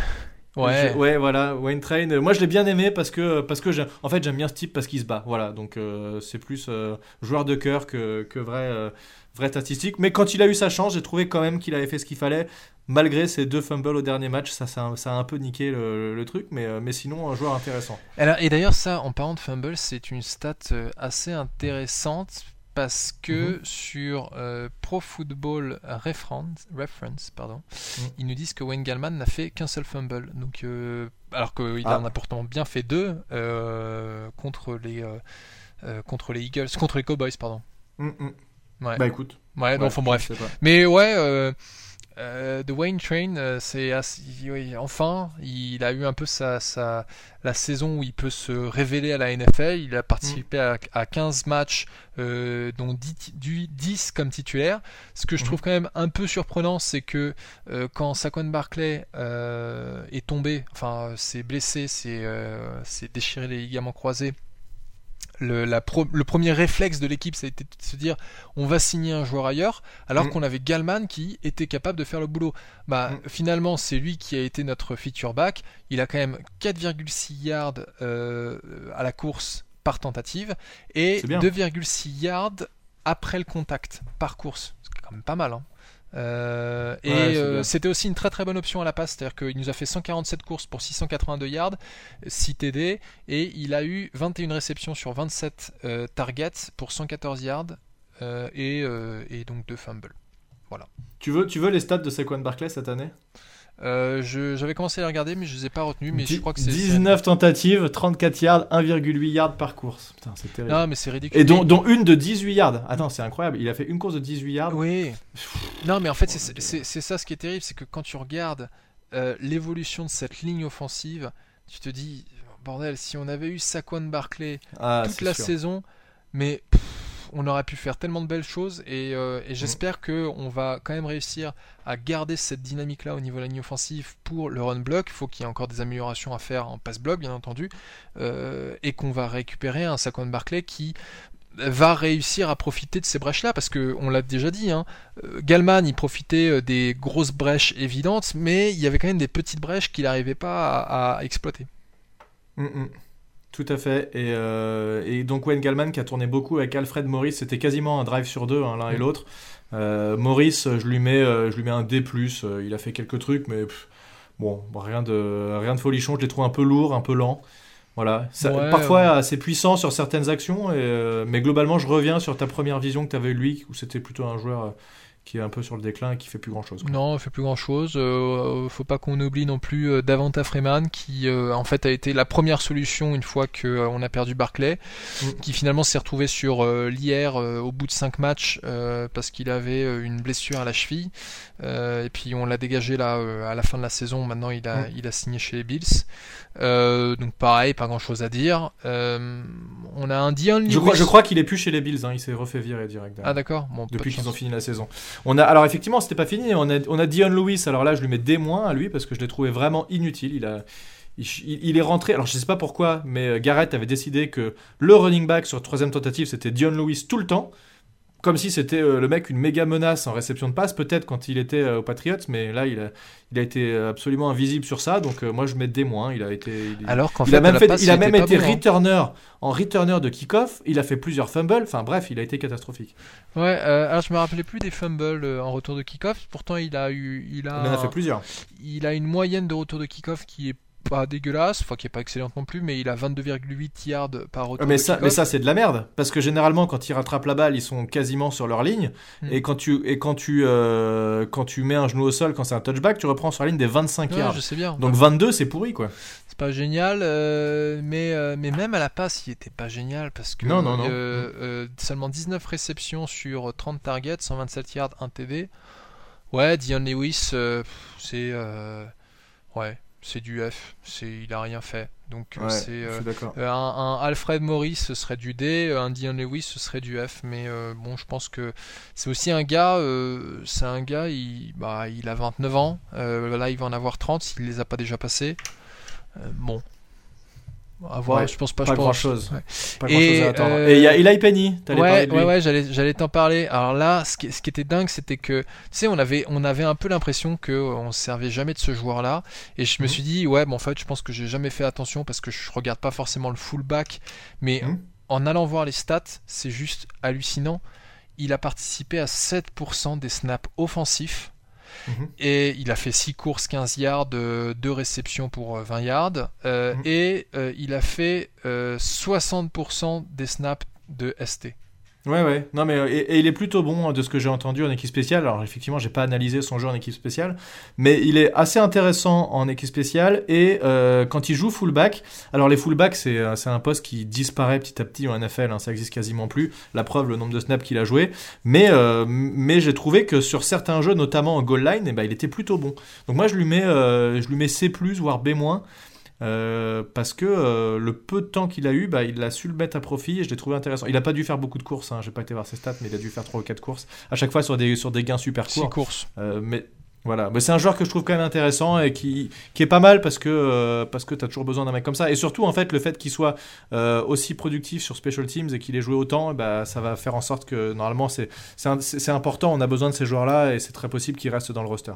Speaker 2: Ouais.
Speaker 1: Je- ouais, voilà, Wayne Train. Euh, Moi, je l'ai bien aimé parce que, parce que j'aime- en fait, j'aime bien ce type parce qu'il se bat. Voilà, donc euh, c'est plus euh, joueur de cœur que, que vrai, euh, vraie statistique. Mais quand il a eu sa chance, j'ai trouvé quand même qu'il avait fait ce qu'il fallait. Malgré ses deux fumbles au dernier match, ça, ça, a- ça a un peu niqué le, le truc, mais, mais sinon, un joueur intéressant.
Speaker 2: Alors, et d'ailleurs, ça, en parlant de fumble, c'est une stat assez intéressante parce que sur Pro Football Reference, Reference pardon,
Speaker 1: Mhm.
Speaker 2: ils nous disent que Wayne Gallman n'a fait qu'un seul fumble. Donc, euh, alors qu'il
Speaker 1: Ah.
Speaker 2: en a pourtant bien fait deux euh, contre les euh, euh, contre les Eagles, contre les Cowboys, pardon.
Speaker 1: Mm, mm.
Speaker 2: Ouais.
Speaker 1: Bah écoute.
Speaker 2: Ouais,
Speaker 1: Ouais,
Speaker 2: donc, enfin, bref. Mais ouais, euh, The Wayne Train, euh, c'est oui, enfin, il a eu un peu sa, sa- la saison où il peut se révéler à la NFL. Il a participé à, à 15 matchs, euh, dont 10, ti- du- 10 comme titulaire. Ce que je
Speaker 1: Mhm.
Speaker 2: trouve quand même un peu surprenant, c'est que euh, quand Saquon Barclay est tombé, enfin, s'est blessé, s'est déchiré les ligaments croisés. Le, la pro- le premier réflexe de l'équipe, ça a été de se dire on va signer un joueur ailleurs, alors
Speaker 1: Mm.
Speaker 2: qu'on avait Galman qui était capable de faire le boulot. Bah,
Speaker 1: Mm.
Speaker 2: finalement, c'est lui qui a été notre feature back. Il a quand même 4,6 yards euh, à la course par tentative et
Speaker 1: C'est bien.
Speaker 2: 2,6 yards après le contact par course. C'est quand même pas mal. hein. Euh, et
Speaker 1: Ouais,
Speaker 2: euh, c'était aussi une très très bonne option à la passe, c'est-à-dire qu'il nous a fait 147 courses pour 682 yards, 6 TD, et il a eu 21 réceptions sur 27 euh, targets pour 114 yards euh, et, euh, et donc 2 fumbles.
Speaker 1: Tu veux, tu veux les stats de Saquon Barclay cette année?
Speaker 2: Euh, J'avais commencé à les regarder, mais je les ai pas retenus. Mais je crois que c'est.
Speaker 1: 19 tentatives, 34 yards, 1,8 yards par course. Putain, c'est terrible.
Speaker 2: Non, mais c'est ridicule.
Speaker 1: Et dont, une de 18 yards. Attends, c'est incroyable. Il a fait une course de 18 yards.
Speaker 2: Oui. Non, mais en fait, c'est ça ce qui est terrible, c'est que quand tu regardes euh, l'évolution de cette ligne offensive, tu te dis, bordel, si on avait eu Saquon Barclay
Speaker 1: Ah,
Speaker 2: toute la
Speaker 1: sûr.
Speaker 2: saison, mais pff, on aurait pu faire tellement de belles choses et, euh, et j'espère que on va quand même réussir à garder cette dynamique-là au niveau de la ligne offensive pour le run block. Il faut qu'il y ait encore des améliorations à faire en pass block, bien entendu, euh, et qu'on va récupérer un Saquon Barclay qui va réussir à profiter de ces brèches-là parce que on l'a déjà dit, hein, euh, Galman il profitait des grosses brèches évidentes, mais il y avait quand même des petites brèches qu'il n'arrivait pas à, à exploiter.
Speaker 1: Mm, mm. Tout à fait. Et, euh, et donc Wayne Gallman qui a tourné beaucoup avec Alfred Morris, c'était quasiment un drive sur deux, hein, l'un et
Speaker 2: Mm.
Speaker 1: l'autre. Euh, Morris, je lui mets, euh, je lui mets un D+. euh, il a fait quelques trucs, mais pff, bon, rien de, rien de folichon. Je l'ai trouvé un peu lourd, un peu lent. Voilà. Ça-
Speaker 2: Ouais,
Speaker 1: parfois
Speaker 2: ouais.
Speaker 1: assez puissant sur certaines actions, et, euh, mais globalement, je reviens sur ta première vision que tu avais lui, où c'était plutôt un joueur euh, qui est un peu sur le déclin et qui fait plus grand chose.
Speaker 2: Non, il fait plus grand chose. faut pas qu'on oublie non plus euh, Davanta Freeman qui euh, en fait a été la première solution une fois que euh, on a perdu Barclay,
Speaker 1: Mm.
Speaker 2: qui finalement s'est retrouvé sur euh, l'IR euh, au bout de 5 matchs euh, parce qu'il avait euh, une blessure à la cheville. Euh, et puis on l'a dégagé là euh, à la fin de la saison. Maintenant il a
Speaker 1: Mm.
Speaker 2: il a signé chez les Bills. Euh, donc pareil, pas grand chose à dire. Euh, on a un Dion
Speaker 1: Je crois, je crois qu'il est plus chez les Bills, hein, il s'est refait virer direct.
Speaker 2: Ah d'accord. Bon,
Speaker 1: depuis qu'ils ont fini la saison. On a, alors effectivement, c'était pas fini. On a, on a Dion Lewis. Alors là, je lui mets des moins à lui parce que je l'ai trouvé vraiment inutile. Il a, il, est rentré. Alors je sais pas pourquoi, mais euh, Garrett avait décidé que le running back sur troisième tentative, c'était Dion Lewis tout le temps. Comme si c'était euh, le mec une méga menace en réception de passe, peut-être quand il était euh, aux Patriots, mais là il a, il a été euh, absolument invisible sur ça, donc euh, moi je mets des moins. Il a été, il-
Speaker 2: Alors qu'en
Speaker 1: il
Speaker 2: fait,
Speaker 1: a même,
Speaker 2: à la
Speaker 1: fait-
Speaker 2: passe,
Speaker 1: il a même été
Speaker 2: bon, hein.
Speaker 1: returner en returner de kick-off. Il a fait plusieurs fumbles. Enfin bref, il a été catastrophique.
Speaker 2: Ouais, euh, alors je me rappelais plus des fumbles euh, en retour de kick-off. Pourtant, il a eu, il a,
Speaker 1: Il en a fait plusieurs.
Speaker 2: il a une moyenne de retour de kick-off qui est pas dégueulasse, enfin qui est pas excellente non plus, mais il a 22,8 yards par retour
Speaker 1: Mais ça, mais ça c'est de la merde parce que généralement quand ils rattrapent la balle ils sont quasiment sur leur ligne
Speaker 2: Mm.
Speaker 1: et quand tu et quand tu euh, quand tu mets un genou au sol quand c'est un touchback tu reprends sur la ligne des 25
Speaker 2: Ouais,
Speaker 1: yards
Speaker 2: je sais bien.
Speaker 1: donc 22 c'est pourri quoi
Speaker 2: C'est pas génial, euh, mais, euh, mais même à la passe, il était pas génial parce que
Speaker 1: Non, non, non.
Speaker 2: seulement 19 réceptions sur 30 targets, 127 yards, 1 TD. Ouais, Dion Lewis, c'est ouais, c'est du F, c'est il a rien fait. Donc euh, c'est euh, Euh, un, un Alfred Morris ce serait du D, un Dion Lewis ce serait du F, mais euh, bon, je pense que c'est aussi un gars, euh, c'est un gars, il, bah, il a 29 ans, là il va en avoir 30 s'il les a pas déjà passés. Bon, à voir,
Speaker 1: Ouais,
Speaker 2: je pense pas,
Speaker 1: pas
Speaker 2: je pense-
Speaker 1: grand-chose.
Speaker 2: ouais.
Speaker 1: pas
Speaker 2: Et,
Speaker 1: grand chose à attendre
Speaker 2: euh,
Speaker 1: et il y a Eli Penny parler
Speaker 2: Ouais,
Speaker 1: de lui
Speaker 2: ouais, ouais, j'allais, j'allais t'en parler. Alors là, ce qui, ce qui était dingue, c'était que, tu sais, on avait, on avait un peu l'impression que euh, on se servait jamais de ce joueur-là. Et je me
Speaker 1: Mhm.
Speaker 2: suis dit, ouais, bon, en fait, je pense que j'ai jamais fait attention parce que je regarde pas forcément le fullback. Mais
Speaker 1: Mhm.
Speaker 2: en allant voir les stats, c'est juste hallucinant. Il a participé à 7% des snaps offensifs.
Speaker 1: Mhm.
Speaker 2: Et il a fait 6 courses, 15 yards, 2 réceptions pour euh, 20 yards. Euh,
Speaker 1: Mhm.
Speaker 2: Et euh, il a fait euh, 60% des snaps de ST.
Speaker 1: Ouais, ouais. Non, mais et, il est plutôt bon hein, de ce que j'ai entendu en équipe spéciale. Alors, effectivement, j'ai pas analysé son jeu en équipe spéciale, mais il est assez intéressant en équipe spéciale. Et euh, quand il joue fullback, alors les fullbacks, c'est euh, un poste qui disparaît petit à petit en NFL. Hein, ça existe quasiment plus. La preuve, le nombre de snaps qu'il a joué. Mais euh, mais j'ai trouvé que sur certains jeux, notamment en goal line, et eh ben, il était plutôt bon. Donc moi, je lui mets je lui mets C+ voire B-. Euh, parce que euh, le peu de temps qu'il a eu, bah, il a su le mettre à profit et je l'ai trouvé intéressant. Il n'a pas dû faire beaucoup de courses, hein, j'ai pas été voir ses stats, mais il a dû faire 3 ou 4 courses, à chaque fois sur des, sur des gains super courts. 6
Speaker 2: courses.
Speaker 1: Euh, mais voilà, mais c'est un joueur que je trouve quand même intéressant et qui, qui est pas mal parce que, parce que tu as toujours besoin d'un mec comme ça. Et surtout, en fait, le fait qu'il soit aussi productif sur Special Teams et qu'il ait joué autant, bah, ça va faire en sorte que normalement c'est important. On a besoin de ces joueurs-là et c'est très possible qu'ils restent dans le roster.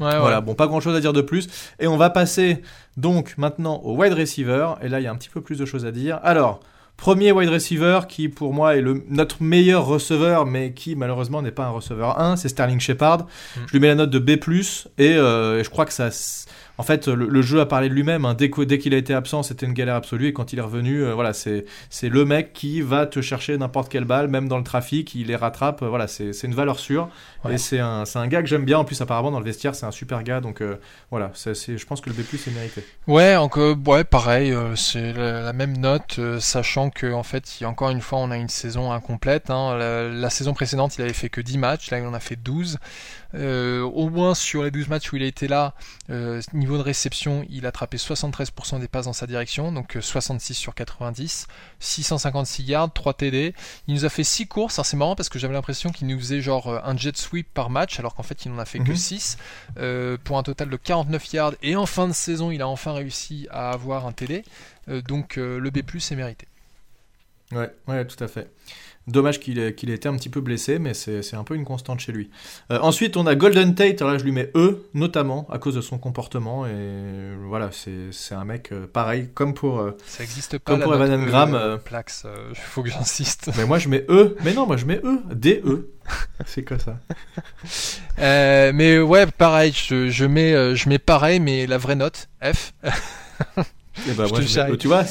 Speaker 1: Voilà, bon, pas grand chose à dire de plus. Et on va passer donc maintenant au wide receiver. Et là, il y a un petit peu plus de choses à dire. Alors, premier wide receiver qui, pour moi, est le, notre meilleur receveur, mais qui, malheureusement, n'est pas un receveur 1, c'est Sterling Shepard. Mm. Je lui mets la note de B, euh, et je crois que ça en fait, le, jeu a parlé de lui-même. Hein. Dès, qu'il a été absent, c'était une galère absolue. Et quand il est revenu, euh, voilà, c'est le mec qui va te chercher n'importe quelle balle, même dans le trafic, il les rattrape. voilà, c'est une valeur sûre. Et c'est un, un, gars que j'aime bien. En plus, apparemment, dans le vestiaire, c'est un super gars. Donc euh, voilà, je pense que le B+, est mérité.
Speaker 2: Ouais, encore, ouais pareil, euh, c'est la, même note, sachant que en fait, encore une fois, on a une saison incomplète. Hein. La, la, saison précédente, il avait fait que 10 matchs. Là, il en a fait 12. Euh, au moins sur les 12 matchs où il a été là, euh, niveau de réception, il a attrapé 73% des passes dans sa direction, donc 66 euh, sur 90, 656 yards, 3 TD. Il nous a fait 6 courses, c'est marrant parce que j'avais l'impression qu'il nous faisait genre un jet sweep par match, alors qu'en fait il n'en a fait que 6, mhm. pour un total de 49 yards, et en fin de saison il a enfin réussi à avoir un TD, donc le B+, est mérité.
Speaker 1: Ouais, ouais, tout à fait. Dommage qu'il ait, été un petit peu blessé, mais c'est un peu une constante chez lui. Euh, ensuite, on a Golden Tate, là je lui mets E, notamment à cause de son comportement. Et voilà, c'est un mec euh, pareil, comme pour, euh,
Speaker 2: Ça existe pas,
Speaker 1: comme pour Evan Engram.
Speaker 2: Plax, il faut que j'insiste.
Speaker 1: Mais moi je mais E, mais non, moi je mets E, D-E. <laughs> c'est quoi ça?
Speaker 2: Mais ouais, pareil, je, je, mets, je mets pareil, mais la vraie note, F. <laughs>
Speaker 1: et bah, moi, je tu vois,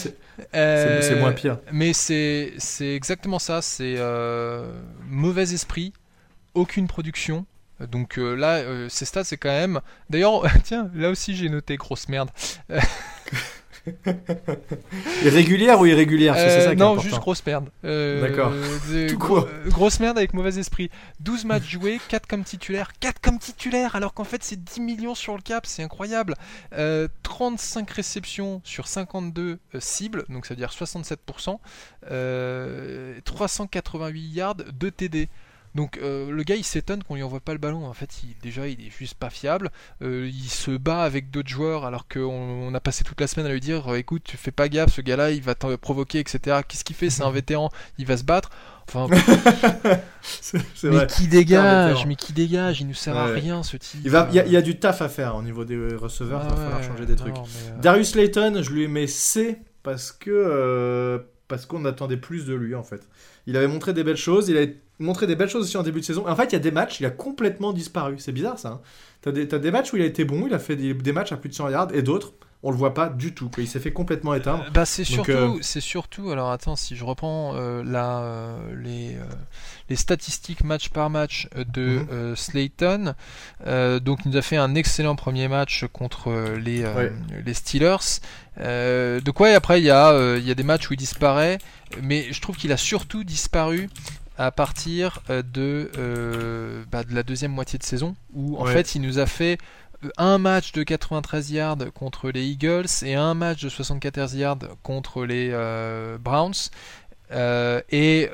Speaker 1: c'est moins pire.
Speaker 2: Mais c'est exactement ça. C'est euh, mauvais esprit, aucune production. Donc euh, là, euh, ces stats, c'est quand même. D'ailleurs, <laughs> tiens, là aussi j'ai noté grosse merde.
Speaker 1: Irrégulière ou irrégulière c'est ça
Speaker 2: Non, juste grosse merde.
Speaker 1: D'accord. <laughs>
Speaker 2: grosse merde avec mauvais esprit. 12 matchs joués, 4 comme titulaire. 4 comme titulaire, alors qu'en fait c'est 10 millions sur le cap, c'est incroyable. 35 réceptions sur 52 cibles, donc ça veut dire 67%. 388 yards, 2 TD. Donc euh, le gars il s'étonne qu'on lui envoie pas le ballon. En fait, il, déjà il est juste pas fiable. Euh, il se bat avec d'autres joueurs alors qu'on on a passé toute la semaine à lui dire écoute, tu fais pas gaffe, ce gars-là il va te provoquer, etc. Qu'est-ce qu'il fait? C'est un <laughs> vétéran, il va se battre. Enfin, <laughs> mais qui dégage, mais qui dégage, il nous sert à rien ce type.
Speaker 1: Il, va, il, y a, du taf à faire au niveau des receveurs, il va falloir changer des trucs. Euh, Darius Layton, je lui mets C parce que parce qu'on attendait plus de lui en fait. Il avait montré des belles choses, il a montré des belles choses aussi en début de saison. En fait, il y a des matchs, il a complètement disparu. C'est bizarre ça. Hein. T'as des, des matchs où il a été bon, il a fait des, matchs à plus de 100 yards, et d'autres, on le voit pas du tout. Il s'est fait complètement éteindre.
Speaker 2: bah, c'est surtout, euh, c'est surtout. Alors attends, si je reprends euh, euh, les, les statistiques match par match de mhm. Slayton, donc il nous a fait un excellent premier match contre les, les Steelers. De quoi et après il y a, il y a des matchs où il disparaît, mais je trouve qu'il a surtout disparu à partir euh, de, euh, bah, de la deuxième moitié de saison, où en fait il nous a fait euh, un match de 93 yards contre les Eagles et un match de 74 yards contre les Browns. et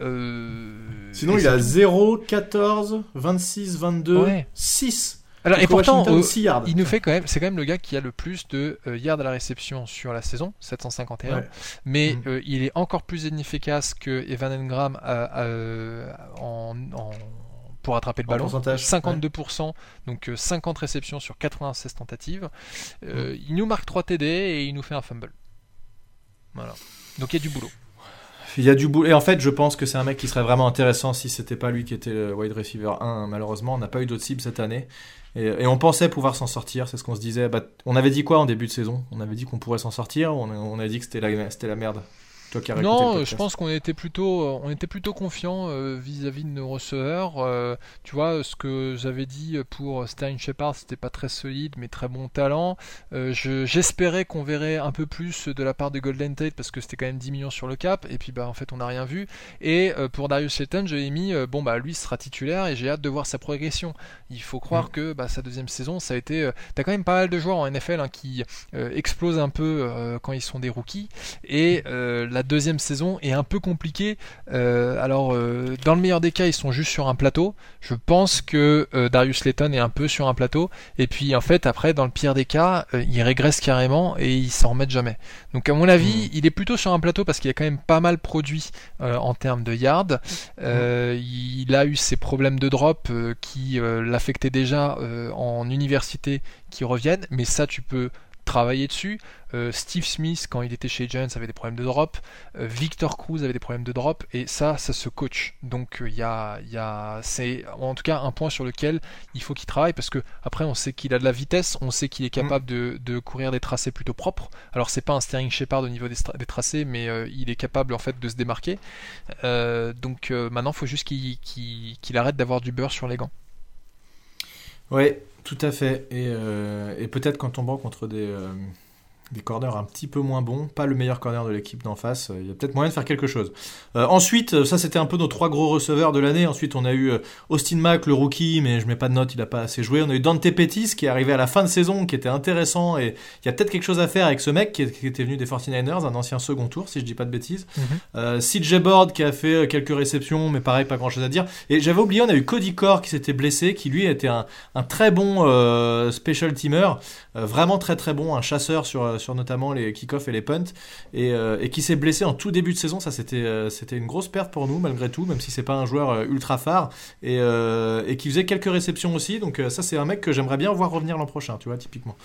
Speaker 1: sinon il a 0, 14, 26, 22, 6
Speaker 2: alors, et pourtant, il nous fait quand même, c'est quand même le gars qui a le plus de euh, yards à la réception sur la saison, 751. Mais mm. euh, il est encore plus inefficace que Evan Engram euh, en, pour attraper le ballon. 52%, donc 50 réceptions sur 96 tentatives. Mm. Il nous marque 3 TD et il nous fait un fumble. Voilà. Donc il y a du boulot.
Speaker 1: Il y a du. Et en fait, je pense que c'est un mec qui serait vraiment intéressant si c'était pas lui qui était le wide receiver 1. Malheureusement, on n'a pas eu d'autres cibles cette année. Et, on pensait pouvoir s'en sortir, c'est ce qu'on se disait. Bah, on avait dit quoi en début de saison? On avait dit qu'on pourrait s'en sortir, on, on a dit que c'était la merde? Toi qui as
Speaker 2: Non,
Speaker 1: le
Speaker 2: je pense qu'on était plutôt, on était plutôt confiant euh, vis-à-vis de nos receveurs. Euh, tu vois, ce que j'avais dit pour Sterling Shepard, c'était pas très solide, mais très bon talent. Euh, je- J'espérais qu'on verrait un peu plus de la part de Golden Tate parce que c'était quand même 10 millions sur le cap, et puis bah en fait on n'a rien vu. Et euh, pour Darius Slayton, j'avais mis, euh, bon bah lui sera titulaire et j'ai hâte de voir sa progression. Il faut croire
Speaker 1: Mm.
Speaker 2: que bah, sa deuxième saison, ça a été. euh, T'as quand même pas mal de joueurs en NFL hein, qui euh, explosent un peu euh, quand ils sont des rookies. Et euh, la deuxième saison est un peu compliquée. Euh, alors, euh, dans le meilleur des cas, ils sont juste sur un plateau. Je pense que euh, Darius Layton est un peu sur un plateau. Et puis, en fait, après, dans le pire des cas, il régresse carrément et il s'en remet jamais. Donc, à mon avis, il est plutôt sur un plateau parce qu'il a quand même pas mal produit en termes de yards. Euh, il a eu ses problèmes de drop qui l'affectaient déjà en université qui reviennent. Mais ça, tu peux travailler dessus. Euh, Steve Smith, quand il était chez Giants, avait des problèmes de drop. Euh, Victor Cruz avait des problèmes de drop. Et ça, ça se coach. Donc euh, il y a, il y a, c'est en tout cas un point sur lequel il faut qu'il travaille parce que après on sait qu'il a de la vitesse, on sait qu'il est capable de, de courir des tracés plutôt propres. Alors c'est pas un Sterling Shepard au niveau des, tracés, mais il est capable en fait de se démarquer. Donc maintenant, il faut juste qu'il arrête d'avoir du beurre sur les gants.
Speaker 1: Oui, tout à fait. Et, euh, et peut-être qu'en tombant contre des, euh, des corners un petit peu moins bons, pas le meilleur corner de l'équipe d'en face, euh, il y a peut-être moyen de faire quelque chose. Euh, ensuite, euh, ça c'était un peu nos trois gros receveurs de l'année. Ensuite, on a eu Austin Mack, le rookie, mais je mets pas de note, il a pas assez joué. On a eu Dante Pettis qui est arrivé à la fin de saison, qui était intéressant. Et il y a peut-être quelque chose à faire avec ce mec qui, est- qui était venu des 49ers, un ancien second tour, si je dis pas de bêtises. Euh, CJ Board qui a fait quelques réceptions, mais pareil, pas grand chose à dire. Et j'avais oublié, on a eu Cody Core qui s'était blessé, qui lui était un, un très bon euh, special teamer, vraiment très très bon, un chasseur sur, euh, sur notamment les kick-off et les punts, et, euh, et qui s'est blessé en tout début de saison. Ça, c'était euh, c'était une grosse perte pour nous, malgré tout, même si c'est pas un joueur euh, ultra phare, et, euh, et qui faisait quelques réceptions aussi. Donc, euh, ça, c'est un mec que j'aimerais bien voir revenir l'an prochain, tu vois, typiquement.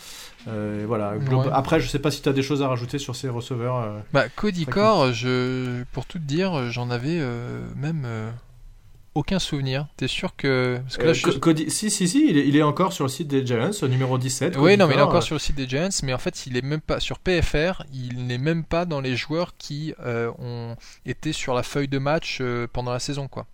Speaker 1: Euh, voilà.
Speaker 2: Ouais.
Speaker 1: Après, je sais pas si tu as des choses à rajouter sur ces receveurs. euh.
Speaker 2: Bah, Cody Core, je, pour tout te dire, j'en avais euh, même euh, aucun souvenir. T'es sûr que. Parce que là,
Speaker 1: Euh,
Speaker 2: je...
Speaker 1: Co- Cody- si, si, si, il est, il est encore sur le site des Giants, au numéro 17.
Speaker 2: Oui, non, mais il est
Speaker 1: Core,
Speaker 2: encore
Speaker 1: euh,
Speaker 2: sur le site des Giants, mais en fait, il est même pas sur PFR. Il n'est même pas dans les joueurs qui euh, ont été sur la feuille de match euh, pendant la saison, quoi.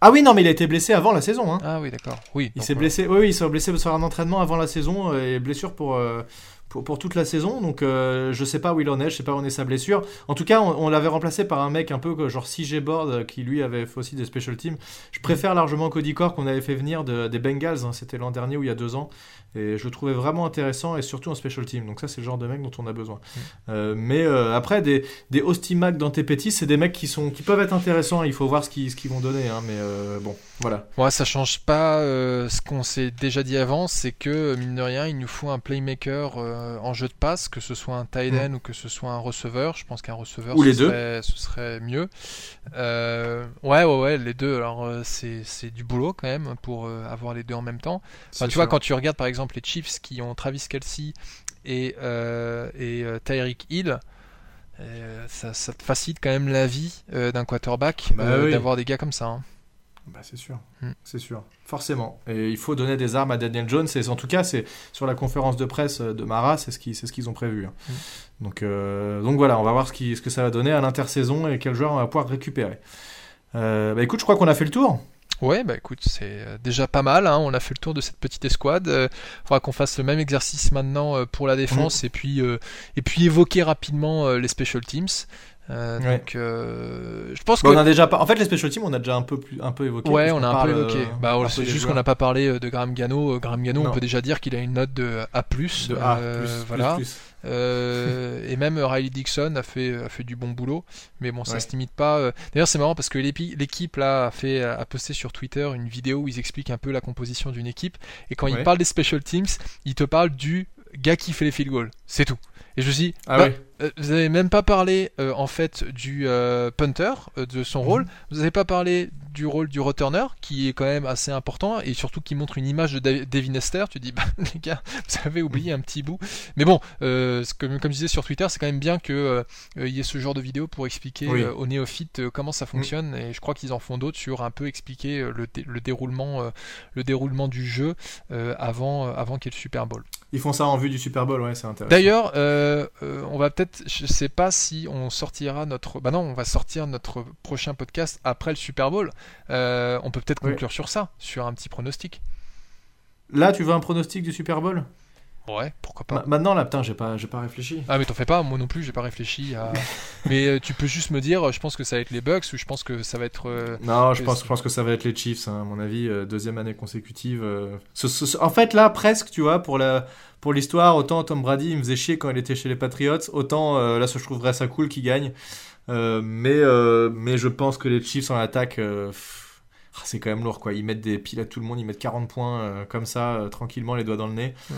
Speaker 1: Ah oui, non, mais il a été blessé avant la saison. Hein.
Speaker 2: Ah oui, d'accord. Oui.
Speaker 1: Il s'est
Speaker 2: voilà.
Speaker 1: blessé, oui, oui, il s'est blessé sur un entraînement avant la saison et blessure pour, euh, pour, pour toute la saison. Donc euh, je sais pas où il en est, je sais pas où en est sa blessure. En tout cas, on, on l'avait remplacé par un mec un peu genre CJ Board euh, qui lui avait fait aussi des special teams. Je préfère largement Cody Core qu'on avait fait venir de- des Bengals. hein. C'était l'an dernier ou il y a deux ans. Et je le trouvais vraiment intéressant et surtout en special team. Donc ça, c'est le genre de mec dont on a besoin. Euh, mais euh, après, des, des Austin Mac dans tes petits, c'est des mecs qui, sont, qui peuvent être intéressants. Il faut voir ce qu'ils vont donner. hein. Mais bon, voilà.
Speaker 2: Ouais, ça change pas euh, ce qu'on s'est déjà dit avant, c'est que mine de rien, il nous faut un playmaker euh, en jeu de passe, que ce soit un tight end ou que ce soit un receveur. Je pense qu'un receveur
Speaker 1: Mm. Ou
Speaker 2: ce,
Speaker 1: les deux.
Speaker 2: serait, ce serait mieux. Euh, ouais, ouais, ouais, les deux. Alors c'est du boulot quand même pour avoir les deux en même temps. Enfin, tu vois, quand tu regardes par exemple les Chiefs qui ont Travis Kelsey et, et Tyreek Hill. ça, ça te facilite quand même la vie d'un quarterback
Speaker 1: Bah oui.
Speaker 2: d'avoir des gars comme ça. hein.
Speaker 1: Bah, c'est sûr,
Speaker 2: Hmm.
Speaker 1: c'est sûr, forcément. Et il faut donner des armes à Daniel Jones. Et en tout cas, c'est sur la conférence de presse de Mara, c'est ce qu'ils c'est ce qu'ils ont prévu. hein. Donc, euh, donc voilà, on va voir ce, qui, ce que ça va donner à l'intersaison et quel joueur on va pouvoir récupérer. Euh, bah écoute, je crois qu'on a fait le tour.
Speaker 2: Ouais, bah écoute, c'est euh, déjà pas mal. hein, On a fait le tour de cette petite escouade. Il faudra qu'on fasse le même exercice maintenant euh, pour la défense et puis euh, et puis évoquer rapidement euh, les special teams. Euh,
Speaker 1: Ouais.
Speaker 2: Donc, euh, je pense
Speaker 1: Bah,
Speaker 2: que
Speaker 1: on a déjà pas... En fait, les special teams, on a déjà un peu, plus, un peu évoqué.
Speaker 2: ouais, on
Speaker 1: qu'on
Speaker 2: a un peu évoqué.
Speaker 1: euh,
Speaker 2: bah, c'est juste qu'on n'a pas parlé de Graham Gano. Graham Gano,
Speaker 1: Non.
Speaker 2: on peut déjà dire qu'il a une note de A+.
Speaker 1: De A, plus,
Speaker 2: voilà.
Speaker 1: plus, plus.
Speaker 2: Et même Riley Dixon a fait, a fait du bon boulot, mais bon, ça
Speaker 1: Ouais.
Speaker 2: se limite pas. D'ailleurs, c'est marrant parce que l'équipe là a fait, a posté sur Twitter une vidéo où ils expliquent un peu la composition d'une équipe. Et quand
Speaker 1: Ouais.
Speaker 2: ils parlent des special teams, ils te parlent du gars qui fait les field goals. C'est tout. Et je me suis dit,
Speaker 1: Ah
Speaker 2: bah,
Speaker 1: ouais.
Speaker 2: Euh, vous avez même pas parlé euh, en fait du euh, punter, euh, de son rôle. Vous avez pas parlé du rôle du returner, qui est quand même assez important et surtout qui montre une image de Dav- Devin Hester. Tu dis, <laughs> bah, les gars, vous avez oublié un petit bout. Mais bon, comme, comme je disais sur Twitter, c'est quand même bien que euh, euh, il y ait ce genre de vidéo pour expliquer
Speaker 1: Oui.
Speaker 2: aux néophytes comment ça fonctionne. Et je crois qu'ils en font d'autres sur un peu expliquer le, dé- le déroulement, le déroulement du jeu avant, avant qu'il y ait le Super Bowl.
Speaker 1: Ils font ça en vue du Super Bowl, ouais, c'est intéressant.
Speaker 2: D'ailleurs, on va peut-être fait, je sais pas si on sortira notre. Bah non, on va sortir notre prochain podcast après le Super Bowl. Euh, on peut peut-être conclure sur ça, sur un petit pronostic.
Speaker 1: Là, tu veux un pronostic du Super Bowl?
Speaker 2: Ouais, pourquoi pas.
Speaker 1: maintenant, là, putain, j'ai pas, pas réfléchi.
Speaker 2: Ah, mais t'en fais pas, moi non plus, j'ai pas réfléchi. À... <laughs> mais euh, tu peux juste me dire, je pense que ça va être les Bucks ou je pense que ça va être. euh,
Speaker 1: Non, je pense, je pense que ça va être les Chiefs, hein, à mon avis, euh, deuxième année consécutive. euh. Ce- ce- en fait, là, presque, tu vois, pour la, pour l'histoire, autant Tom Brady, il me faisait chier quand il était chez les Patriots, autant euh, là, je trouverais ça cool qu'il gagne. Euh, mais, euh, mais je pense que les Chiefs en attaque, euh, ah, c'est quand même lourd, quoi. Ils mettent des piles à tout le monde, ils mettent 40 points euh, comme ça, euh, tranquillement, les doigts dans le nez.
Speaker 2: Ouais.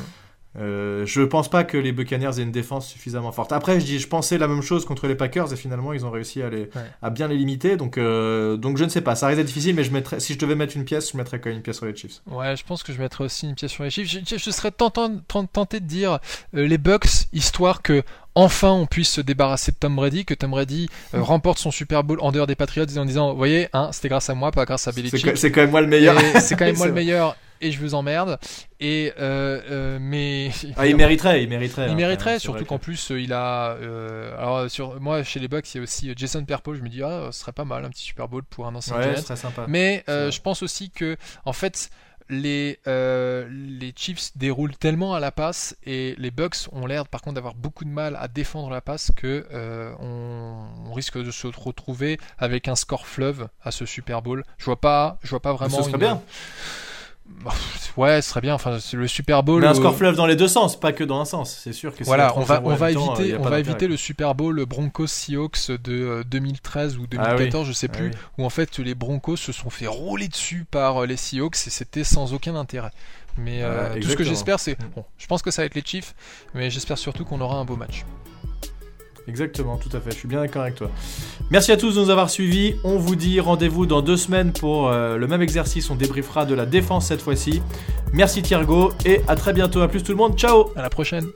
Speaker 1: Euh, je pense pas que les Buccaneers aient une défense suffisamment forte. Après, je dis, je pensais la même chose contre les Packers et finalement ils ont réussi à les,
Speaker 2: Ouais.
Speaker 1: à bien les limiter. Donc, euh, donc je ne sais pas. Ça risque d'être difficile, mais je mettrais, si je devais mettre une pièce, je mettrais quand même une pièce sur les Chiefs.
Speaker 2: Ouais, je pense que je mettrais aussi une pièce sur les chiffres. Je, je- je serais tentant- tenté de dire euh, les Bucks, histoire que enfin on puisse se débarrasser de Tom Brady, que Tom Brady euh, remporte son Super Bowl en dehors des Patriots en disant, vous voyez, hein, c'était grâce à moi, pas grâce à Belichick.
Speaker 1: c'est quand même moi le meilleur.
Speaker 2: C'est quand même moi le meilleur <laughs> et je vous emmerde. Et euh, euh, mais <laughs>
Speaker 1: Ah, il mériterait, il mériterait.
Speaker 2: il
Speaker 1: hein,
Speaker 2: mériterait,
Speaker 1: quand même.
Speaker 2: surtout qu'en plus euh, il a. alors sur moi chez les Bucks, il y a aussi Jason Pierre-Paul. Je me dis ah, ce serait pas mal un petit Super Bowl pour un ancien
Speaker 1: Ouais, c'est très sympa.
Speaker 2: Mais je pense aussi que en fait les euh, les Chiefs déroulent tellement à la passe et les Bucks ont l'air par contre d'avoir beaucoup de mal à défendre la passe que euh, on, on risque de se retrouver avec un score fleuve à ce Super Bowl. Je vois pas, je vois pas vraiment.
Speaker 1: Ce serait
Speaker 2: une-
Speaker 1: bien.
Speaker 2: Bah, Ouais, ce serait bien. Enfin, le Super Bowl.
Speaker 1: Mais un
Speaker 2: euh,
Speaker 1: score fleuve dans les deux sens, pas que dans un sens. C'est sûr que
Speaker 2: Voilà, on va,
Speaker 1: 30-0
Speaker 2: on va éviter, on va éviter le Super Bowl Broncos Seahawks de euh, 2013 ou 2014, je sais
Speaker 1: Ah
Speaker 2: plus,
Speaker 1: oui.
Speaker 2: où en fait les Broncos se sont fait rouler dessus par euh, les Seahawks et c'était sans aucun intérêt. Mais euh,
Speaker 1: Voilà,
Speaker 2: tout ce que j'espère, c'est
Speaker 1: Mm.
Speaker 2: bon. Je pense que ça va être les Chiefs, mais j'espère surtout qu'on aura un beau match.
Speaker 1: Exactement, tout à fait. Je suis bien d'accord avec toi. Merci à tous de nous avoir suivis. On vous dit rendez-vous dans deux semaines pour euh, le même exercice. On débriefera de la défense cette fois-ci. Merci Thiergo et à très bientôt. À plus tout le monde. Ciao
Speaker 2: À la prochaine.